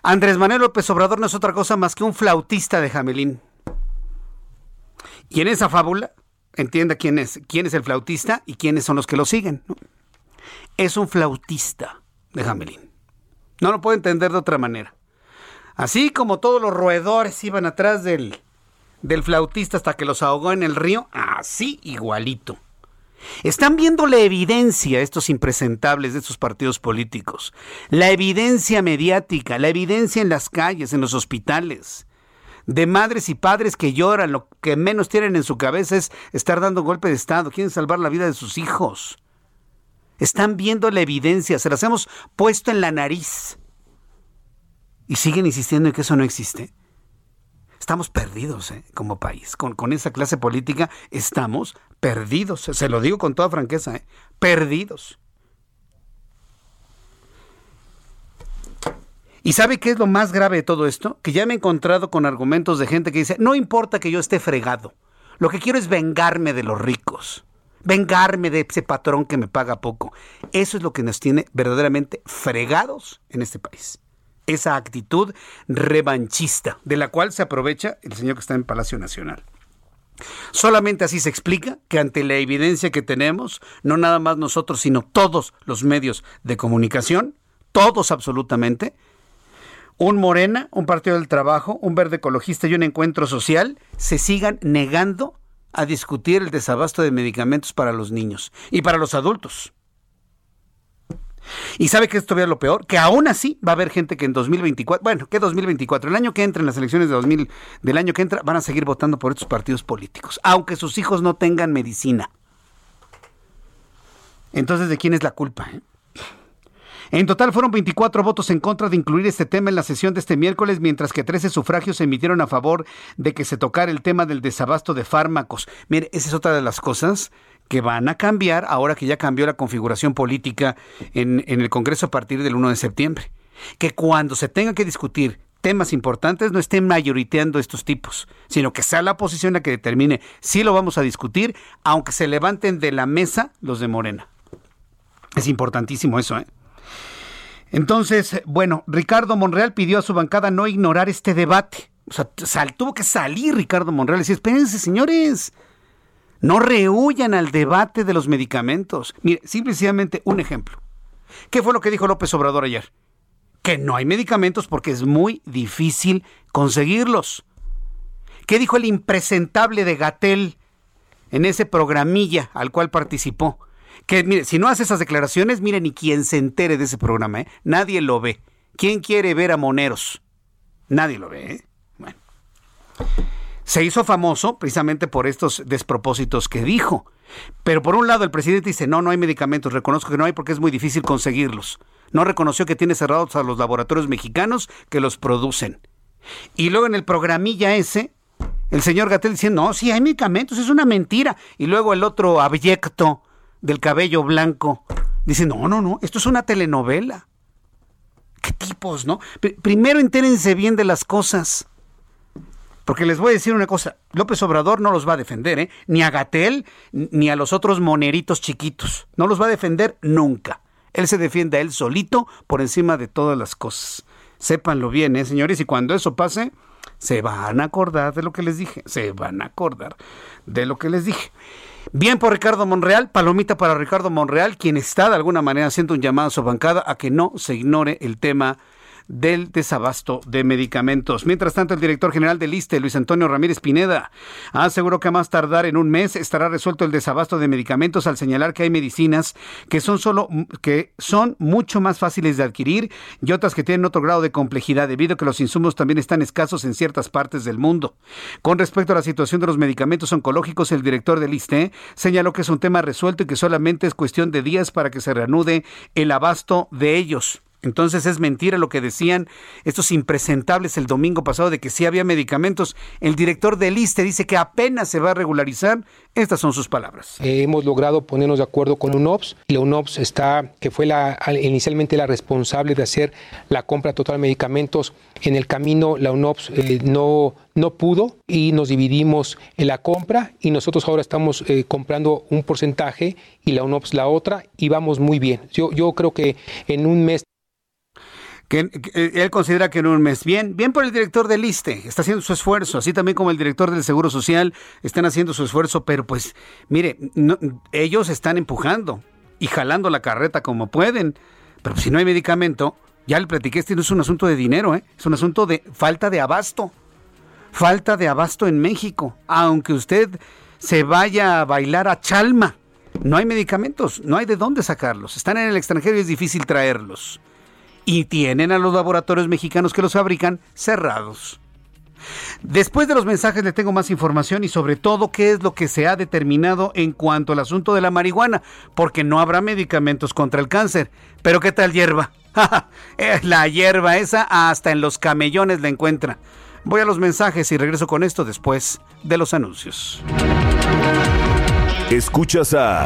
Andrés Manuel López Obrador no es otra cosa más que un flautista de Jamelín. Y en esa fábula, entienda quién es, quién es el flautista y quiénes son los que lo siguen. Es un flautista de Jamelín. No lo puedo entender de otra manera. Así como todos los roedores iban atrás del, del flautista hasta que los ahogó en el río, así igualito. Están viendo la evidencia, estos impresentables de estos partidos políticos, la evidencia mediática, la evidencia en las calles, en los hospitales, de madres y padres que lloran, lo que menos tienen en su cabeza es estar dando golpe de Estado, quieren salvar la vida de sus hijos. Están viendo la evidencia, se las hemos puesto en la nariz y siguen insistiendo en que eso no existe. Estamos perdidos ¿eh? como país. Con, con, esa clase política estamos perdidos. Se lo digo con toda franqueza. ¿eh? Perdidos. ¿Y sabe qué es lo más grave de todo esto? Que ya me he encontrado con argumentos de gente que dice, no importa que yo esté fregado. Lo que quiero es vengarme de los ricos. Vengarme de ese patrón que me paga poco. Eso es lo que nos tiene verdaderamente fregados en este país esa actitud revanchista de la cual se aprovecha el señor que está en Palacio Nacional. Solamente así se explica que ante la evidencia que tenemos, no nada más nosotros, sino todos los medios de comunicación, todos absolutamente, un Morena, un Partido del Trabajo, un Verde Ecologista y un Encuentro Social se sigan negando a discutir el desabasto de medicamentos para los niños y para los adultos. Y sabe que esto todavía lo peor, que aún así va a haber gente que en 2024, bueno, que 2024, el año que entra en las elecciones de 2000, del año que entra, van a seguir votando por estos partidos políticos, aunque sus hijos no tengan medicina. Entonces, ¿de quién es la culpa? Eh? En total fueron 24 votos en contra de incluir este tema en la sesión de este miércoles, mientras que 13 sufragios se emitieron a favor de que se tocara el tema del desabasto de fármacos. Mire, esa es otra de las cosas que van a cambiar ahora que ya cambió la configuración política en, el Congreso a partir del 1 de septiembre. Que cuando se tenga que discutir temas importantes no estén mayoriteando estos tipos, sino que sea la oposición la que determine si lo vamos a discutir, aunque se levanten de la mesa los de Morena. Es importantísimo eso, ¿eh? Entonces, bueno, Ricardo Monreal pidió a su bancada no ignorar este debate. O sea, tuvo que salir Ricardo Monreal y decir, espérense, señores, no rehuyan al debate de los medicamentos. Mire, simplemente un ejemplo. ¿Qué fue lo que dijo López Obrador ayer? Que no hay medicamentos porque es muy difícil conseguirlos. ¿Qué dijo el impresentable de Gatel en ese programilla al cual participó? Que mire, si no hace esas declaraciones, mire ni quien se entere de ese programa, ¿eh? nadie lo ve. ¿Quién quiere ver a Moneros? Nadie lo ve. ¿eh? Se hizo famoso precisamente por estos despropósitos que dijo. Pero por un lado el presidente dice, no, no hay medicamentos, reconozco que no hay porque es muy difícil conseguirlos. No reconoció que tiene cerrados a los laboratorios mexicanos que los producen. Y luego en el programilla ese, el señor Gatel dice, no, sí hay medicamentos, es una mentira. Y luego el otro abyecto del cabello blanco dice, no, no, no, esto es una telenovela. ¿Qué tipos, no? primero entérense bien de las cosas. Porque les voy a decir una cosa, López Obrador no los va a defender, ¿eh? ni a Gatel ni a los otros moneritos chiquitos. No los va a defender nunca. Él se defiende a él solito por encima de todas las cosas. Sépanlo bien, ¿eh, señores, y cuando eso pase, se van a acordar de lo que les dije. Se van a acordar de lo que les dije. Bien por Ricardo Monreal, palomita para Ricardo Monreal, quien está de alguna manera haciendo un llamado a su bancada a que no se ignore el tema del desabasto de medicamentos. Mientras tanto, el director general del ISTE, Luis Antonio Ramírez Pineda, aseguró que a más tardar en un mes estará resuelto el desabasto de medicamentos al señalar que hay medicinas que son solo que son mucho más fáciles de adquirir y otras que tienen otro grado de complejidad debido a que los insumos también están escasos en ciertas partes del mundo. Con respecto a la situación de los medicamentos oncológicos, el director del ISTE señaló que es un tema resuelto y que solamente es cuestión de días para que se reanude el abasto de ellos. Entonces es mentira lo que decían estos impresentables el domingo pasado de que sí había medicamentos. El director del ISTE dice que apenas se va a regularizar. Estas son sus palabras. Eh, hemos logrado ponernos de acuerdo con UNOPS. La UNOPS está, que fue inicialmente la responsable de hacer la compra total de medicamentos. En el camino la UNOPS eh, no, no pudo y nos dividimos en la compra y nosotros ahora estamos eh, comprando un porcentaje y la UNOPS la otra y vamos muy bien. Yo, yo creo que en un mes que, él considera que en un mes, bien, bien por el director del ISTE, está haciendo su esfuerzo, así también como el director del Seguro Social están haciendo su esfuerzo, pero pues, mire, ellos están empujando y jalando la carreta como pueden, pero si no hay medicamento, ya le platiqué, este no es un asunto de dinero, ¿eh? es un asunto de falta de abasto, falta de abasto en México, aunque usted se vaya a bailar a Chalma. No hay medicamentos, no hay de dónde sacarlos. Están en el extranjero y es difícil traerlos y tienen a los laboratorios mexicanos que los fabrican cerrados. Después de los mensajes le tengo más información y sobre todo qué es lo que se ha determinado en cuanto al asunto de la marihuana, porque no habrá medicamentos contra el cáncer. Pero ¿qué tal hierba? la hierba esa hasta en los camellones la encuentra. Voy a los mensajes y regreso con esto después de los anuncios. Escuchas a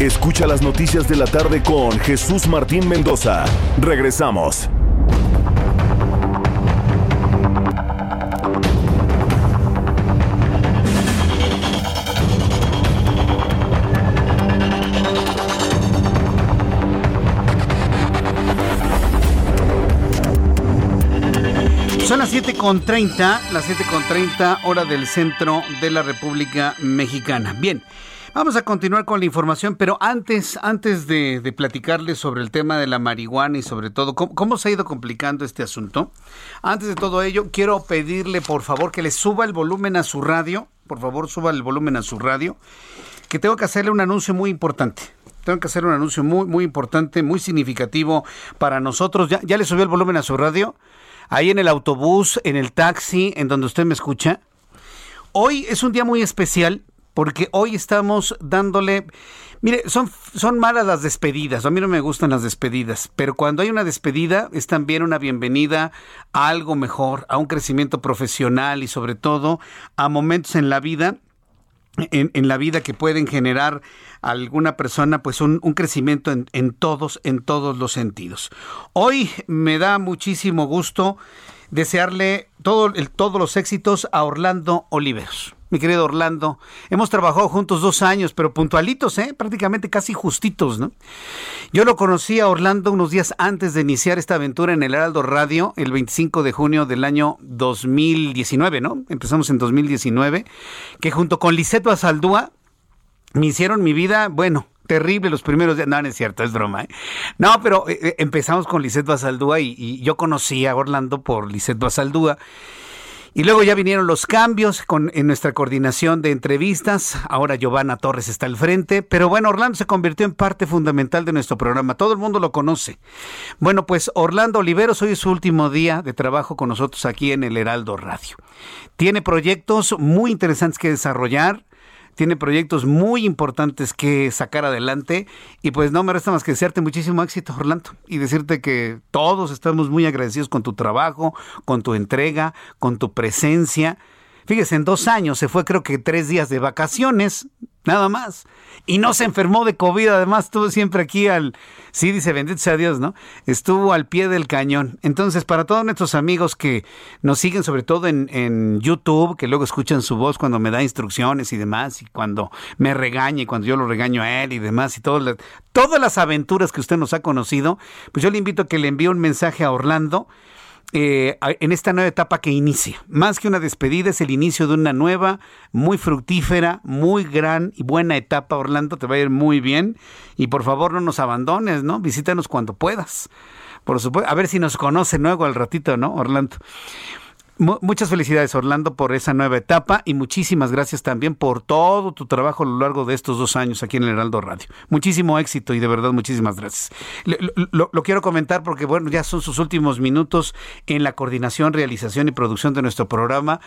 Escucha las noticias de la tarde con Jesús Martín Mendoza. Regresamos. Son las 7.30, las 7.30 hora del centro de la República Mexicana. Bien, Vamos a continuar con la información, pero antes, antes de, platicarles sobre el tema de la marihuana y sobre todo cómo, se ha ido complicando este asunto, antes de todo ello, quiero pedirle por favor que le suba el volumen a su radio, por favor suba el volumen a su radio, que tengo que hacerle un anuncio muy importante. Tengo que hacer un anuncio muy, muy importante, muy significativo para nosotros. ¿Ya, ¿Ya le subió el volumen a su radio? Ahí en el autobús, en el taxi, en donde usted me escucha. Hoy es un día muy especial porque hoy estamos dándole... Mire, son, son malas las despedidas, a mí no me gustan las despedidas, pero cuando hay una despedida es también una bienvenida a algo mejor, a un crecimiento profesional y sobre todo a momentos en la vida en, la vida que pueden generar a alguna persona pues un, crecimiento en, en, todos en todos los sentidos. Hoy me da muchísimo gusto desearle todo, el, todos los éxitos a Orlando Oliveros mi querido Orlando. Hemos trabajado juntos dos años, pero puntualitos, ¿eh? prácticamente casi justitos. ¿no? Yo lo conocí a Orlando unos días antes de iniciar esta aventura en el Heraldo Radio, el 25 de junio del año 2019, ¿no? Empezamos en 2019, que junto con Lisette Basaldúa me hicieron mi vida, bueno, terrible los primeros días. No, no es cierto, es broma. ¿eh? No, pero eh, eh, empezamos con Lisette Basaldúa y, y, yo conocí a Orlando por Lisette Basaldúa. Y luego ya vinieron los cambios con, en nuestra coordinación de entrevistas. Ahora Giovanna Torres está al frente. Pero bueno, Orlando se convirtió en parte fundamental de nuestro programa. Todo el mundo lo conoce. Bueno, pues Orlando Oliveros, hoy es su último día de trabajo con nosotros aquí en el Heraldo Radio. Tiene proyectos muy interesantes que desarrollar tiene proyectos muy importantes que sacar adelante y pues no me resta más que desearte muchísimo éxito, Orlando, y decirte que todos estamos muy agradecidos con tu trabajo, con tu entrega, con tu presencia. Fíjese, en dos años se fue creo que tres días de vacaciones, nada más. Y no se enfermó de COVID, además estuvo siempre aquí al, sí dice, bendito sea Dios, ¿no? Estuvo al pie del cañón. Entonces, para todos nuestros amigos que nos siguen, sobre todo en, en YouTube, que luego escuchan su voz cuando me da instrucciones y demás, y cuando me regaña y cuando yo lo regaño a él y demás, y todo, todas las aventuras que usted nos ha conocido, pues yo le invito a que le envíe un mensaje a Orlando eh, en esta nueva etapa que inicia. Más que una despedida, es el inicio de una nueva, muy fructífera, muy gran y buena etapa. Orlando, te va a ir muy bien. Y por favor, no nos abandones, ¿no? Visítanos cuando puedas. Por supuesto, a ver si nos conoce luego al ratito, ¿no, Orlando? Muchas felicidades Orlando por esa nueva etapa y muchísimas gracias también por todo tu trabajo a lo largo de estos dos años aquí en el Heraldo Radio. Muchísimo éxito y de verdad muchísimas gracias. Lo, lo, quiero comentar porque bueno, ya son sus últimos minutos en la coordinación, realización y producción de nuestro programa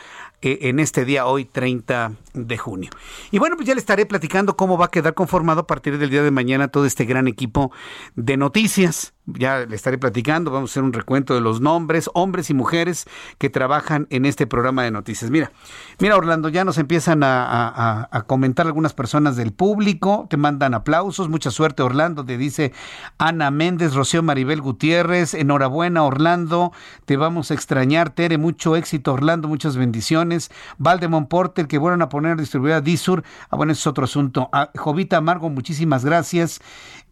eh, en este día hoy 30 de junio. Y bueno, pues ya le estaré platicando cómo va a quedar conformado a partir del día de mañana todo este gran equipo de noticias ya le estaré platicando, vamos a hacer un recuento de los nombres, hombres y mujeres que trabajan en este programa de noticias. Mira, mira Orlando, ya nos empiezan a, comentar algunas personas del público, te mandan aplausos, mucha suerte Orlando, te dice Ana Méndez, Rocío Maribel Gutiérrez, enhorabuena Orlando, te vamos a extrañar, Tere, mucho éxito Orlando, muchas bendiciones. Valdemont Porter, que vuelvan a poner distribuida Disur, ah bueno, es otro asunto. Ah, Jovita Amargo, muchísimas gracias.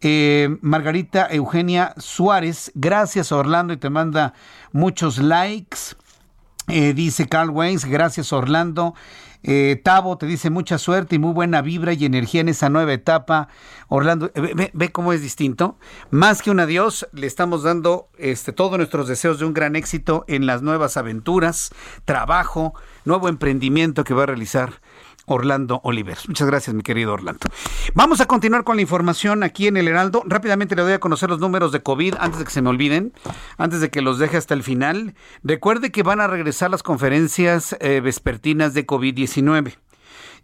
Eh, Margarita Eugenia Suárez, gracias Orlando y te manda muchos likes. Eh, dice Carl Waynes, gracias Orlando. Eh, Tavo te dice mucha suerte y muy buena vibra y energía en esa nueva etapa. Orlando, ve, ve, cómo es distinto. Más que un adiós, le estamos dando este, todos nuestros deseos de un gran éxito en las nuevas aventuras, trabajo, nuevo emprendimiento que va a realizar Orlando Oliver. Muchas gracias, mi querido Orlando. Vamos a continuar con la información aquí en el Heraldo. Rápidamente le doy a conocer los números de COVID antes de que se me olviden, antes de que los deje hasta el final. Recuerde que van a regresar las conferencias eh, vespertinas de COVID-19.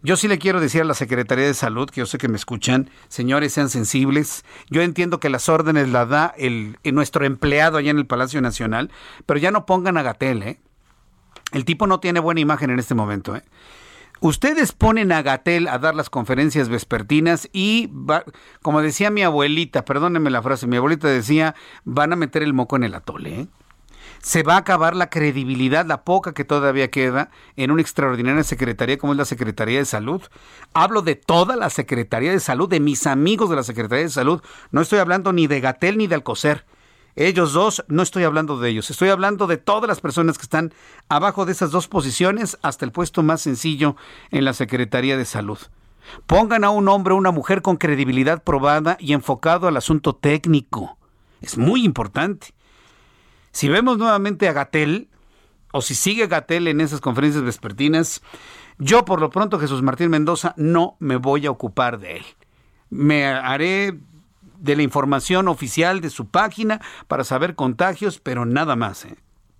Yo sí le quiero decir a la Secretaría de Salud, que yo sé que me escuchan, señores, sean sensibles. Yo entiendo que las órdenes las da el, nuestro empleado allá en el Palacio Nacional, pero ya no pongan a Gatel, ¿eh? El tipo no tiene buena imagen en este momento, ¿eh? Ustedes ponen a Gatel a dar las conferencias vespertinas y, como decía mi abuelita, perdónenme la frase, mi abuelita decía, van a meter el moco en el atole. ¿eh? Se va a acabar la credibilidad, la poca que todavía queda en una extraordinaria secretaría como es la Secretaría de Salud. Hablo de toda la Secretaría de Salud, de mis amigos de la Secretaría de Salud. No estoy hablando ni de Gatel ni de Alcocer. Ellos dos, no estoy hablando de ellos, estoy hablando de todas las personas que están abajo de esas dos posiciones hasta el puesto más sencillo en la Secretaría de Salud. Pongan a un hombre o una mujer con credibilidad probada y enfocado al asunto técnico. Es muy importante. Si vemos nuevamente a Gatel, o si sigue Gatel en esas conferencias vespertinas, yo por lo pronto, Jesús Martín Mendoza, no me voy a ocupar de él. Me haré de la información oficial de su página para saber contagios, pero nada más, ¿eh?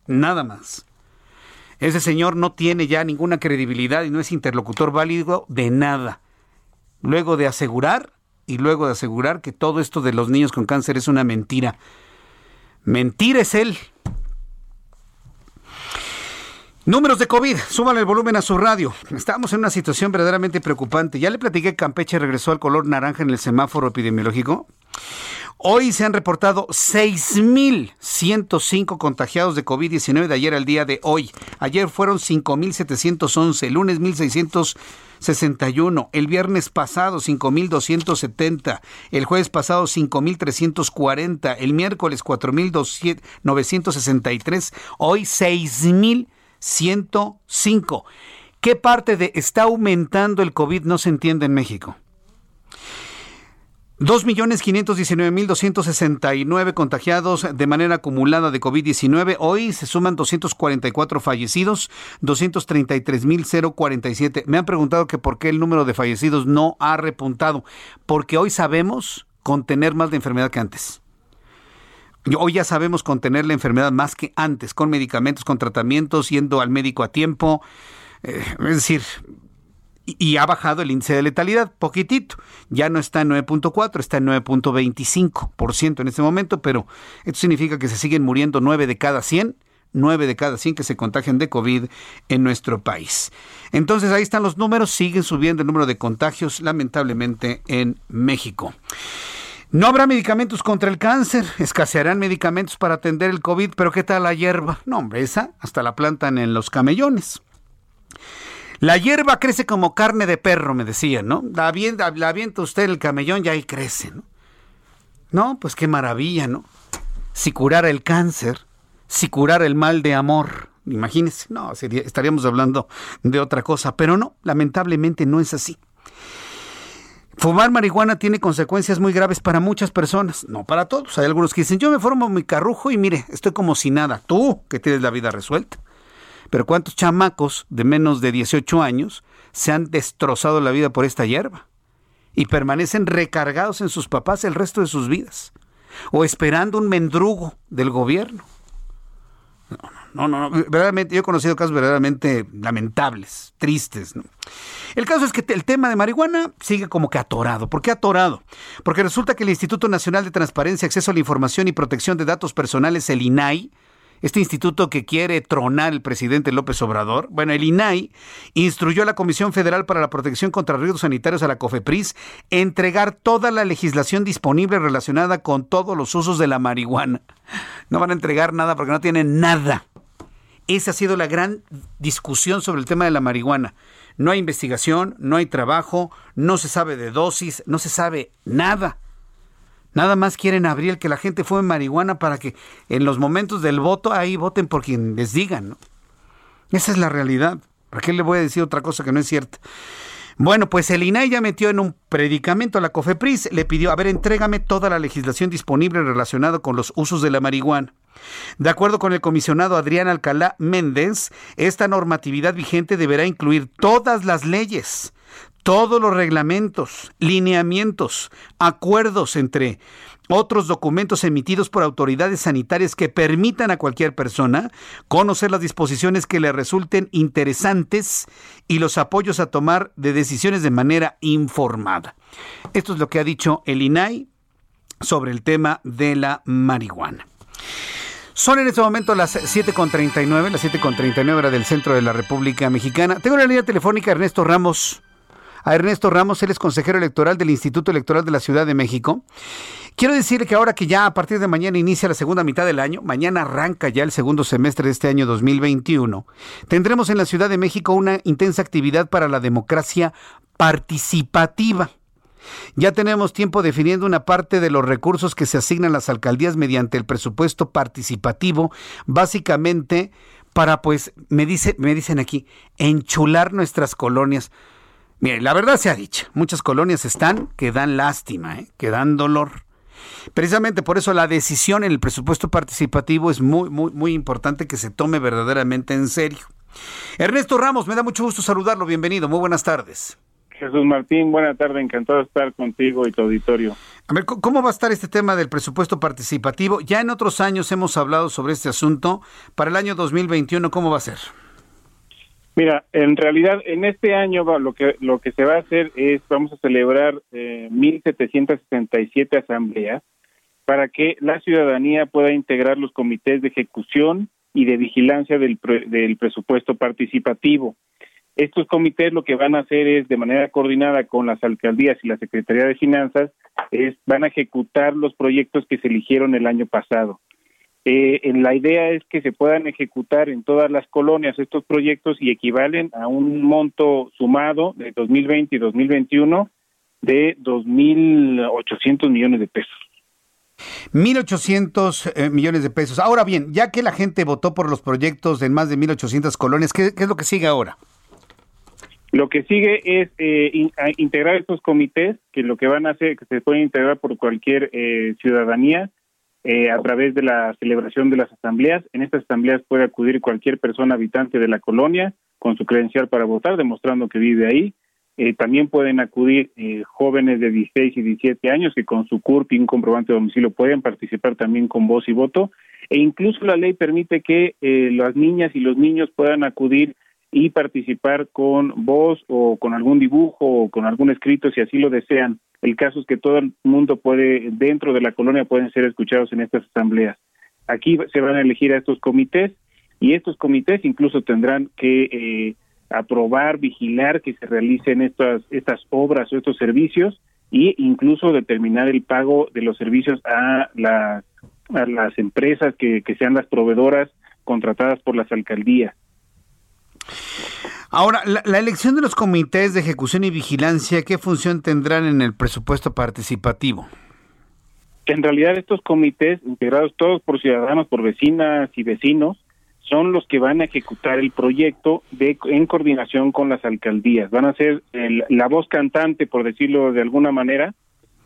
nada más. Ese señor no tiene ya ninguna credibilidad y no es interlocutor válido de nada. Luego de asegurar y luego de asegurar que todo esto de los niños con cáncer es una mentira. Mentira es él. Números de COVID, súbale el volumen a su radio. Estamos en una situación verdaderamente preocupante. Ya le platiqué que Campeche regresó al color naranja en el semáforo epidemiológico. Hoy se han reportado 6.105 contagiados de COVID-19 de ayer al día de hoy. Ayer fueron 5.711, el lunes 1.661, el viernes pasado 5.270, el jueves pasado 5.340, el miércoles 4.963, hoy 6.105. ¿Qué parte de está aumentando el COVID no se entiende en México? 2.519.269 contagiados de manera acumulada de COVID-19. Hoy se suman 244 fallecidos, 233.047. Me han preguntado que por qué el número de fallecidos no ha repuntado. Porque hoy sabemos contener más la enfermedad que antes. Hoy ya sabemos contener la enfermedad más que antes, con medicamentos, con tratamientos, yendo al médico a tiempo. Eh, es decir, y ha bajado el índice de letalidad, poquitito. Ya no está en 9.4, está en 9.25% en este momento, pero esto significa que se siguen muriendo 9 de cada 100, 9 de cada 100 que se contagian de COVID en nuestro país. Entonces ahí están los números, siguen subiendo el número de contagios lamentablemente en México. No habrá medicamentos contra el cáncer, escasearán medicamentos para atender el COVID, pero ¿qué tal la hierba? No, hombre, esa hasta la plantan en los camellones. La hierba crece como carne de perro, me decían, ¿no? La avienta, usted el camellón y ahí crece, ¿no? No, pues qué maravilla, ¿no? Si curara el cáncer, si curara el mal de amor, imagínese, no, estaríamos hablando de otra cosa, pero no, lamentablemente no es así. Fumar marihuana tiene consecuencias muy graves para muchas personas, no para todos. Hay algunos que dicen, yo me formo mi carrujo y mire, estoy como si nada. Tú, que tienes la vida resuelta. Pero ¿cuántos chamacos de menos de 18 años se han destrozado la vida por esta hierba? Y permanecen recargados en sus papás el resto de sus vidas. O esperando un mendrugo del gobierno. No, no, no, verdaderamente, yo he conocido casos verdaderamente lamentables, tristes. El caso es que el tema de marihuana sigue como que atorado. ¿Por qué atorado? Porque resulta que el Instituto Nacional de Transparencia, Acceso a la Información y Protección de Datos Personales, el INAI, este instituto que quiere tronar el presidente López Obrador. Bueno, el INAI instruyó a la Comisión Federal para la Protección contra Riesgos Sanitarios a la COFEPRIS entregar toda la legislación disponible relacionada con todos los usos de la marihuana. No van a entregar nada porque no tienen nada. Esa ha sido la gran discusión sobre el tema de la marihuana. No hay investigación, no hay trabajo, no se sabe de dosis, no se sabe nada. Nada más quieren abrir que la gente fume marihuana para que en los momentos del voto ahí voten por quien les digan. Esa es la realidad. ¿Para qué le voy a decir otra cosa que no es cierta? Bueno, pues el INAI ya metió en un predicamento a la COFEPRIS, le pidió, a ver, entrégame toda la legislación disponible relacionada con los usos de la marihuana. De acuerdo con el comisionado Adrián Alcalá Méndez, esta normatividad vigente deberá incluir todas las leyes, todos los reglamentos, lineamientos, acuerdos entre otros documentos emitidos por autoridades sanitarias que permitan a cualquier persona conocer las disposiciones que le resulten interesantes y los apoyos a tomar de decisiones de manera informada. Esto es lo que ha dicho el INAI sobre el tema de la marihuana. Son en este momento las 7.39, las 7.39 hora del centro de la República Mexicana. Tengo la línea telefónica Ernesto Ramos a Ernesto Ramos, él es consejero electoral del Instituto Electoral de la Ciudad de México. Quiero decir que ahora que ya a partir de mañana inicia la segunda mitad del año, mañana arranca ya el segundo semestre de este año 2021, tendremos en la Ciudad de México una intensa actividad para la democracia participativa. Ya tenemos tiempo definiendo una parte de los recursos que se asignan las alcaldías mediante el presupuesto participativo, básicamente para, pues, me, dice, me dicen aquí, enchular nuestras colonias. Mire, la verdad se ha dicho, muchas colonias están que dan lástima, ¿eh? que dan dolor. Precisamente por eso la decisión en el presupuesto participativo es muy, muy, muy importante que se tome verdaderamente en serio. Ernesto Ramos, me da mucho gusto saludarlo. Bienvenido, muy buenas tardes. Jesús Martín, buena tarde, encantado de estar contigo y tu auditorio. A ver, ¿cómo va a estar este tema del presupuesto participativo? Ya en otros años hemos hablado sobre este asunto. Para el año 2021, ¿cómo va a ser? Mira, en realidad en este año lo que lo que se va a hacer es vamos a celebrar eh, 1767 asambleas para que la ciudadanía pueda integrar los comités de ejecución y de vigilancia del, del presupuesto participativo. Estos comités lo que van a hacer es, de manera coordinada con las alcaldías y la Secretaría de Finanzas, es, van a ejecutar los proyectos que se eligieron el año pasado. Eh, en la idea es que se puedan ejecutar en todas las colonias estos proyectos y equivalen a un monto sumado de 2020 y 2021 de 2.800 millones de pesos. 1.800 eh, millones de pesos. Ahora bien, ya que la gente votó por los proyectos en más de 1.800 colonias, ¿qué, ¿qué, es lo que sigue ahora? Lo que sigue es eh, in, integrar estos comités, que lo que van a hacer, que se pueden integrar por cualquier eh, ciudadanía eh, a través de la celebración de las asambleas. En estas asambleas puede acudir cualquier persona habitante de la colonia con su credencial para votar, demostrando que vive ahí. Eh, también pueden acudir eh, jóvenes de 16 y 17 años que con su CURP y un comprobante de domicilio pueden participar también con voz y voto. E incluso la ley permite que eh, las niñas y los niños puedan acudir y participar con voz o con algún dibujo o con algún escrito si así lo desean. El caso es que todo el mundo puede, dentro de la colonia, pueden ser escuchados en estas asambleas. Aquí se van a elegir a estos comités y estos comités incluso tendrán que eh, aprobar, vigilar que se realicen estas, estas obras o estos servicios e incluso determinar el pago de los servicios a, a las empresas que, que sean las proveedoras contratadas por las alcaldías. Ahora, la, elección de los comités de ejecución y vigilancia, ¿qué función tendrán en el presupuesto participativo? En realidad estos comités, integrados todos por ciudadanos, por vecinas y vecinos, son los que van a ejecutar el proyecto de, en coordinación con las alcaldías. Van a ser el, la voz cantante, por decirlo de alguna manera,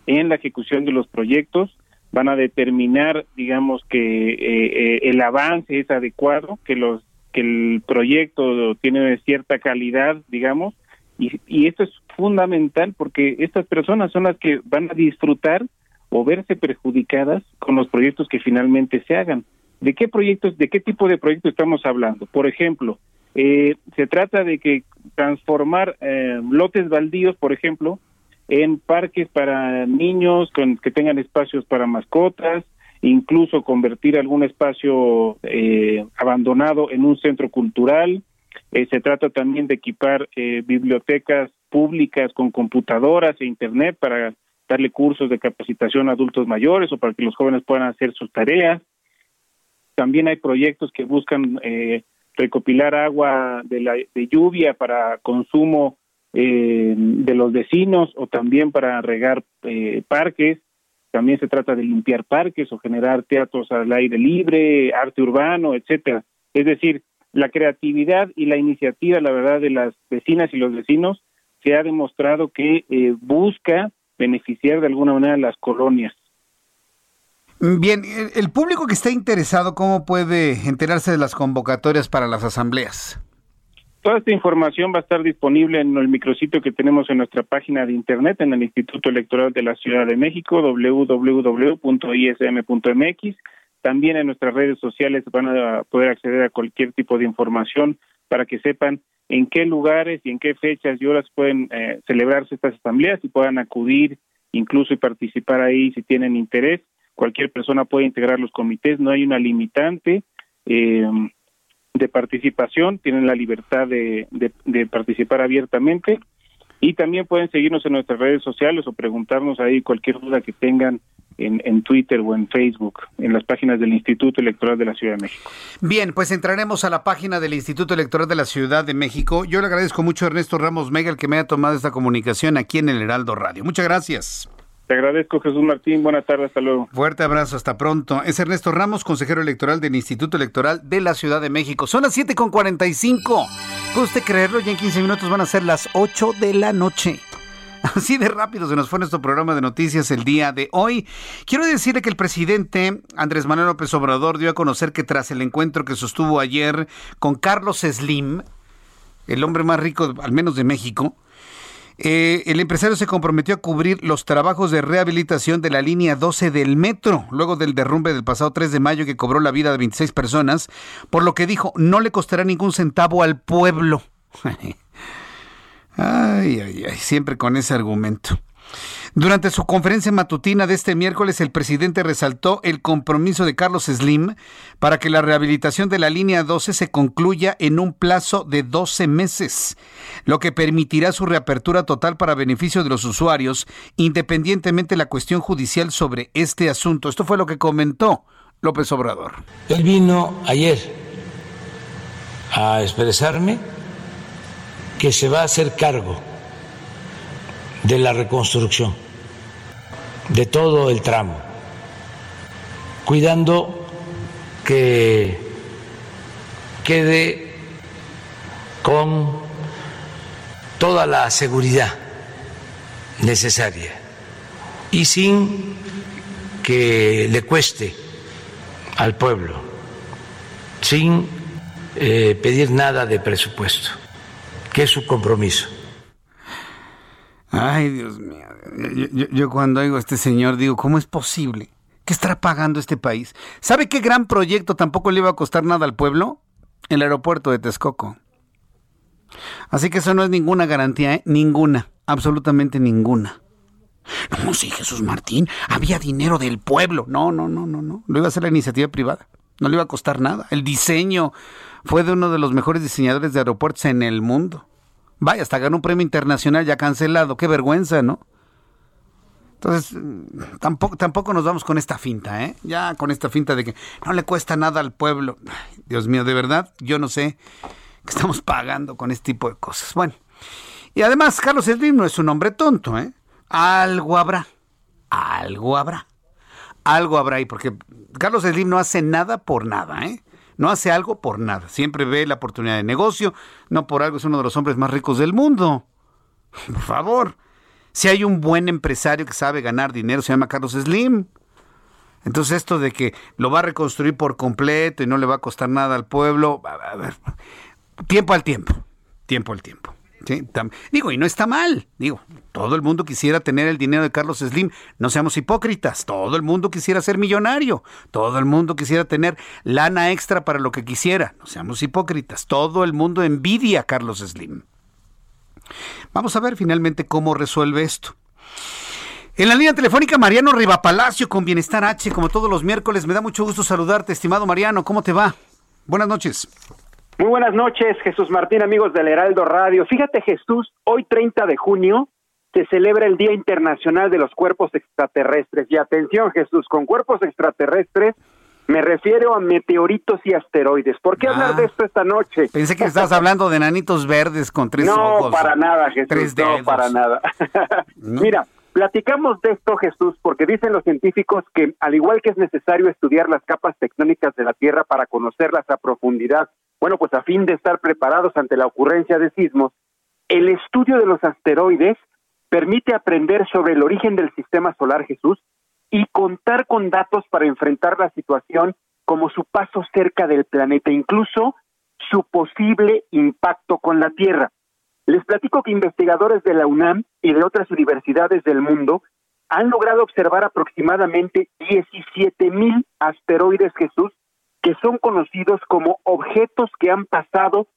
en la ejecución de los proyectos. Van a determinar, digamos, que eh, eh, el avance es adecuado, que los que el proyecto tiene cierta calidad, digamos, y, y esto es fundamental porque estas personas son las que van a disfrutar o verse perjudicadas con los proyectos que finalmente se hagan. ¿De qué proyectos, de qué tipo de proyectos estamos hablando? Por ejemplo, eh, se trata de que transformar eh, lotes baldíos, por ejemplo, en parques para niños con, que tengan espacios para mascotas, incluso convertir algún espacio eh, abandonado en un centro cultural. Eh, se trata también de equipar eh, bibliotecas públicas con computadoras e internet para darle cursos de capacitación a adultos mayores o para que los jóvenes puedan hacer sus tareas. También hay proyectos que buscan eh, recopilar agua de, la, de lluvia para consumo de los vecinos o también para regar parques. También se trata de limpiar parques o generar teatros al aire libre, arte urbano, etcétera. Es decir, la creatividad y la iniciativa, la verdad, de las vecinas y los vecinos se ha demostrado que eh, busca beneficiar de alguna manera las colonias. Bien, el público que está interesado, ¿cómo puede enterarse de las convocatorias para las asambleas? Toda esta información va a estar disponible en el micrositio que tenemos en nuestra página de internet en el Instituto Electoral de la Ciudad de México, www.ism.mx. También en nuestras redes sociales van a poder acceder a cualquier tipo de información para que sepan en qué lugares y en qué fechas y horas pueden eh, celebrarse estas asambleas y puedan acudir incluso y participar ahí si tienen interés. Cualquier persona puede integrar los comités, no hay una limitante. Eh, de participación, tienen la libertad de, participar abiertamente y también pueden seguirnos en nuestras redes sociales o preguntarnos ahí cualquier duda que tengan en, en, Twitter o en Facebook, en las páginas del Instituto Electoral de la Ciudad de México. Bien, pues entraremos a la página del Instituto Electoral de la Ciudad de México. Yo le agradezco mucho a Ernesto Ramos Mega el que me haya tomado esta comunicación aquí en el Heraldo Radio. Muchas gracias. Te agradezco, Jesús Martín. Buenas tardes, hasta luego. Fuerte abrazo, hasta pronto. Es Ernesto Ramos, consejero electoral del Instituto Electoral de la Ciudad de México. Son las 7.45. ¿Puede usted creerlo? Ya en 15 minutos van a ser las 8 de la noche. Así de rápido se nos fue nuestro programa de noticias el día de hoy. Quiero decirle que el presidente Andrés Manuel López Obrador dio a conocer que tras el encuentro que sostuvo ayer con Carlos Slim, el hombre más rico, al menos de México, eh, el empresario se comprometió a cubrir los trabajos de rehabilitación de la línea 12 del metro, luego del derrumbe del pasado 3 de mayo que cobró la vida de 26 personas, por lo que dijo, no le costará ningún centavo al pueblo. ay, ay, ay, siempre con ese argumento. Durante su conferencia matutina de este miércoles, el presidente resaltó el compromiso de Carlos Slim para que la rehabilitación de la línea 12 se concluya en un plazo de 12 meses, lo que permitirá su reapertura total para beneficio de los usuarios, independientemente de la cuestión judicial sobre este asunto. Esto fue lo que comentó López Obrador. Él vino ayer a expresarme que se va a hacer cargo de la reconstrucción de todo el tramo, cuidando que quede con toda la seguridad necesaria y sin que le cueste al pueblo, sin eh, pedir nada de presupuesto, que es su compromiso. Ay, Dios mío. Yo, cuando oigo a este señor digo, ¿cómo es posible? ¿Qué estará pagando este país? ¿Sabe qué gran proyecto tampoco le iba a costar nada al pueblo? El aeropuerto de Texcoco. Así que eso no es ninguna garantía, ¿eh? Ninguna, absolutamente ninguna. No, sí, Jesús Martín, había dinero del pueblo. No, no, no, no, no. Lo iba a hacer la iniciativa privada. No le iba a costar nada. El diseño fue de uno de los mejores diseñadores de aeropuertos en el mundo. Vaya, hasta ganó un premio internacional ya cancelado. Qué vergüenza, ¿no? Entonces, tampoco, tampoco nos vamos con esta finta, ¿eh? Ya con esta finta de que no le cuesta nada al pueblo. Dios mío, de verdad, yo no sé qué estamos pagando con este tipo de cosas. Bueno, y además, Carlos Slim no es un hombre tonto, ¿eh? Algo habrá, algo habrá, algo habrá ahí, porque Carlos Slim no hace nada por nada, ¿eh? no hace algo por nada. Siempre ve la oportunidad de negocio. No por algo es uno de los hombres más ricos del mundo. Por favor. Si hay un buen empresario que sabe ganar dinero, se llama Carlos Slim. Entonces esto de que lo va a reconstruir por completo y no le va a costar nada al pueblo, a ver, tiempo al tiempo, tiempo al tiempo. Digo, y no está mal. Digo, todo el mundo quisiera tener el dinero de Carlos Slim. No seamos hipócritas. Todo el mundo quisiera ser millonario. Todo el mundo quisiera tener lana extra para lo que quisiera. No seamos hipócritas. Todo el mundo envidia a Carlos Slim. Vamos a ver finalmente cómo resuelve esto. En la línea telefónica, Mariano Rivapalacio con Bienestar H, como todos los miércoles. Me da mucho gusto saludarte, estimado Mariano. ¿Cómo te va? Buenas noches. Muy buenas noches, Jesús Martín, amigos del Heraldo Radio. Fíjate, Jesús, hoy 30 de junio se celebra el Día Internacional de los Cuerpos Extraterrestres. Y atención, Jesús, con cuerpos extraterrestres me refiero a meteoritos y asteroides. ¿Por qué hablar de ah. esto esta noche? Pensé que estabas hablando de nanitos verdes con tres ojos. No, para nada, Jesús. no, para nada. Mira, platicamos de esto, Jesús, porque dicen los científicos que al igual que es necesario estudiar las capas tectónicas de la Tierra para conocerlas a profundidad bueno, pues a fin de estar preparados ante la ocurrencia de sismos, el estudio de los asteroides permite aprender sobre el origen del sistema solar Jesús y contar con datos para enfrentar la situación como su paso cerca del planeta, incluso su posible impacto con la Tierra. Les platico que investigadores de la UNAM y de otras universidades del mundo han logrado observar aproximadamente 17 mil asteroides Jesús que son conocidos como objetos que han pasado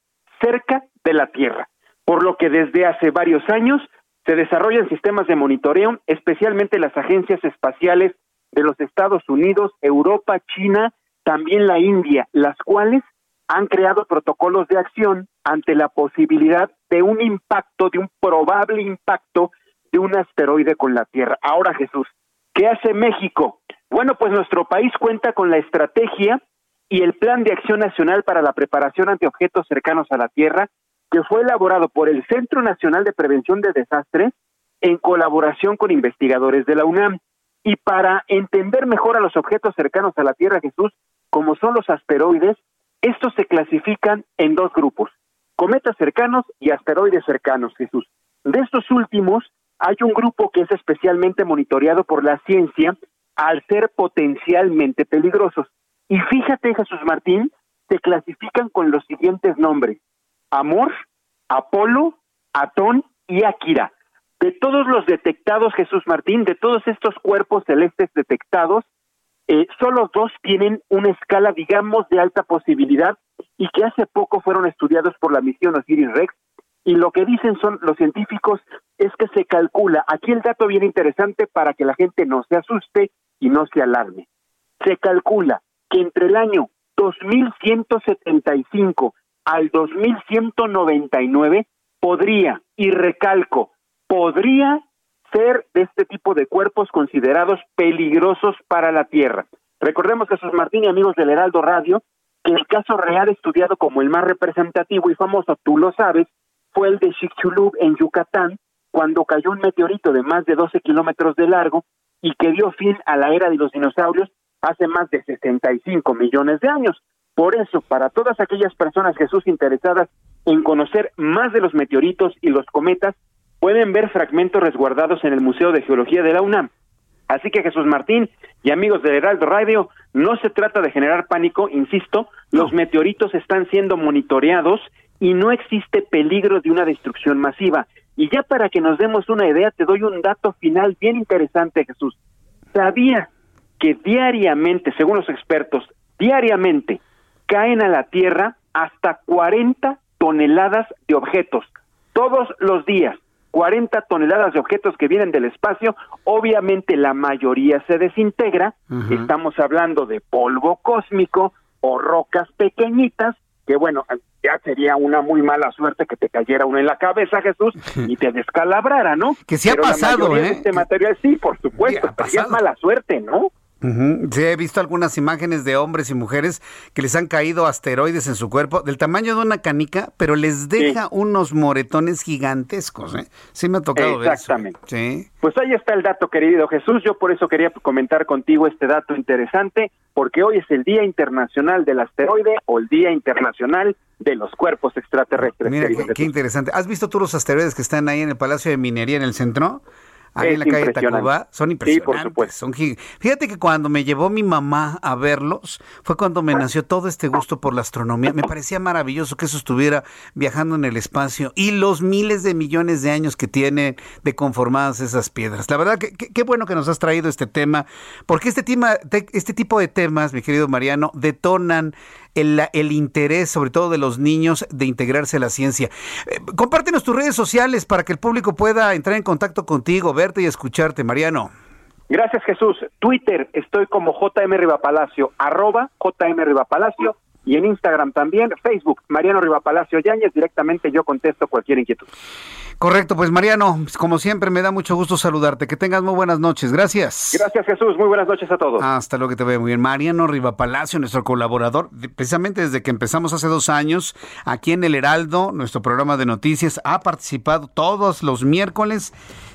cerca de la Tierra, por lo que desde hace varios años se desarrollan sistemas de monitoreo, especialmente las agencias espaciales de los Estados Unidos, Europa, China, también la India, las cuales han creado protocolos de acción ante la posibilidad de un impacto, de un probable impacto de un asteroide con la Tierra. Ahora, Jesús, ¿qué hace México? Bueno, pues nuestro país cuenta con la estrategia y el Plan de Acción Nacional para la Preparación ante Objetos Cercanos a la Tierra, que fue elaborado por el Centro Nacional de Prevención de Desastres en colaboración con investigadores de la UNAM. Y para entender mejor a los objetos cercanos a la Tierra, Jesús, como son los asteroides, estos se clasifican en dos grupos, cometas cercanos y asteroides cercanos, Jesús. De estos últimos, hay un grupo que es especialmente monitoreado por la ciencia al ser potencialmente peligrosos. Y fíjate, Jesús Martín, se clasifican con los siguientes nombres: Amor, Apolo, Atón y Akira. De todos los detectados, Jesús Martín, de todos estos cuerpos celestes detectados, eh, solo dos tienen una escala, digamos, de alta posibilidad y que hace poco fueron estudiados por la misión Osiris Rex. Y lo que dicen son los científicos es que se calcula, aquí el dato bien interesante para que la gente no se asuste y no se alarme. Se calcula que entre el año 2175 al 2199 podría, y recalco, podría ser de este tipo de cuerpos considerados peligrosos para la Tierra. Recordemos, Jesús Martín y amigos del Heraldo Radio, que el caso real estudiado como el más representativo y famoso, tú lo sabes, fue el de Chicxulub en Yucatán, cuando cayó un meteorito de más de 12 kilómetros de largo y que dio fin a la era de los dinosaurios hace más de 65 millones de años. Por eso, para todas aquellas personas, Jesús, interesadas en conocer más de los meteoritos y los cometas, pueden ver fragmentos resguardados en el Museo de Geología de la UNAM. Así que Jesús Martín y amigos de Heraldo Radio, no se trata de generar pánico, insisto, los meteoritos están siendo monitoreados y no existe peligro de una destrucción masiva. Y ya para que nos demos una idea, te doy un dato final bien interesante, Jesús. ¿Sabía que diariamente, según los expertos, diariamente caen a la Tierra hasta 40 toneladas de objetos, todos los días? 40 toneladas de objetos que vienen del espacio, obviamente la mayoría se desintegra, estamos hablando de polvo cósmico o rocas pequeñitas, que bueno, ya sería una muy mala suerte que te cayera uno en la cabeza, Jesús, y te descalabrara, ¿no? Que sí ha pasado, ¿eh? este material, sí, por supuesto, pero es mala suerte, ¿no? Sí, he visto algunas imágenes de hombres y mujeres que les han caído asteroides en su cuerpo del tamaño de una canica, pero les deja unos moretones gigantescos. ¿eh? Sí me ha tocado ver eso. Sí. Pues ahí está el dato, querido Jesús. Yo por eso quería comentar contigo este dato interesante, porque hoy es el Día Internacional del Asteroide o el Día Internacional de los Cuerpos Extraterrestres. Mira, qué, qué interesante. ¿Has visto tú los asteroides que están ahí en el Palacio de Minería en el centro? Ahí en la calle Tacuba, son impresionantes. Sí, por supuesto. Son Fíjate que cuando me llevó mi mamá a verlos, fue cuando me nació todo este gusto por la astronomía. Me parecía maravilloso que eso estuviera viajando en el espacio y los miles de millones de años que tienen de conformadas esas piedras. La verdad que qué bueno que nos has traído este tema, porque este tema, este tipo de temas, mi querido Mariano, detonan el, interés, sobre todo de los niños, de integrarse a la ciencia. Eh, compártenos tus redes sociales para que el público pueda entrar en contacto contigo, verte y escucharte, Mariano. Gracias, Jesús. Twitter, estoy como JM Rivapalacio, arroba JM Rivapalacio y en Instagram también, Facebook, Mariano Rivapalacio Yáñez, directamente yo contesto cualquier inquietud. Correcto, pues Mariano, como siempre me da mucho gusto saludarte, que tengas muy buenas noches, gracias. Gracias Jesús, muy buenas noches a todos. Hasta luego que te veo muy bien. Mariano Rivapalacio, nuestro colaborador, precisamente desde que empezamos hace dos años, aquí en El Heraldo, nuestro programa de noticias, ha participado todos los miércoles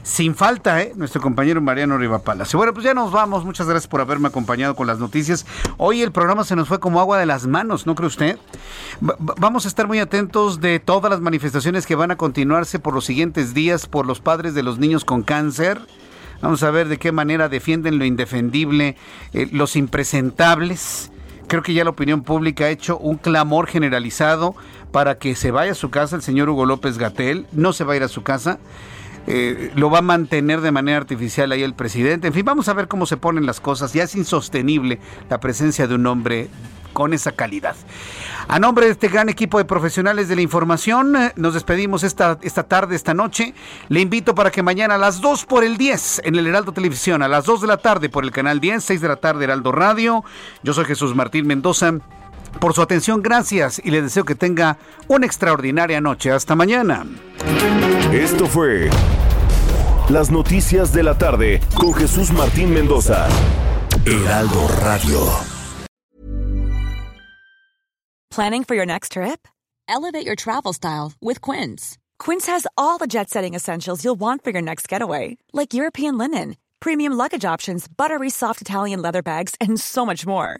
sin falta, ¿eh? Nuestro compañero Mariano Rivapalacio. Bueno, pues ya nos vamos. Muchas gracias por haberme acompañado con las noticias. Hoy el programa se nos fue como agua de las manos, ¿no cree usted? vamos a estar muy atentos de todas las manifestaciones que van a continuarse por los siguientes días por los padres de los niños con cáncer. Vamos a ver de qué manera defienden lo indefendible, eh, los impresentables. Creo que ya la opinión pública ha hecho un clamor generalizado para que se vaya a su casa el señor Hugo López Gatel. No se va a ir a su casa. Eh, lo va a mantener de manera artificial ahí el presidente. En fin, vamos a ver cómo se ponen las cosas. Ya es insostenible la presencia de un hombre con esa calidad. A nombre de este gran equipo de profesionales de la información, eh, nos despedimos esta, esta tarde, esta noche. Le invito para que mañana a las 2 por el 10 en el Heraldo Televisión, a las 2 de la tarde por el canal 10, 6 de la tarde Heraldo Radio. Yo soy Jesús Martín Mendoza. Por su atención, gracias y le deseo que tenga una extraordinaria noche. Hasta mañana. Esto fue Las Noticias de la Tarde con Jesús Martín Mendoza. Heraldo Radio. Planning for your next trip? Elevate your travel style with Quince. Quince has all the jet setting essentials you'll want for your next getaway, like European linen, premium luggage options, buttery soft Italian leather bags, and so much more.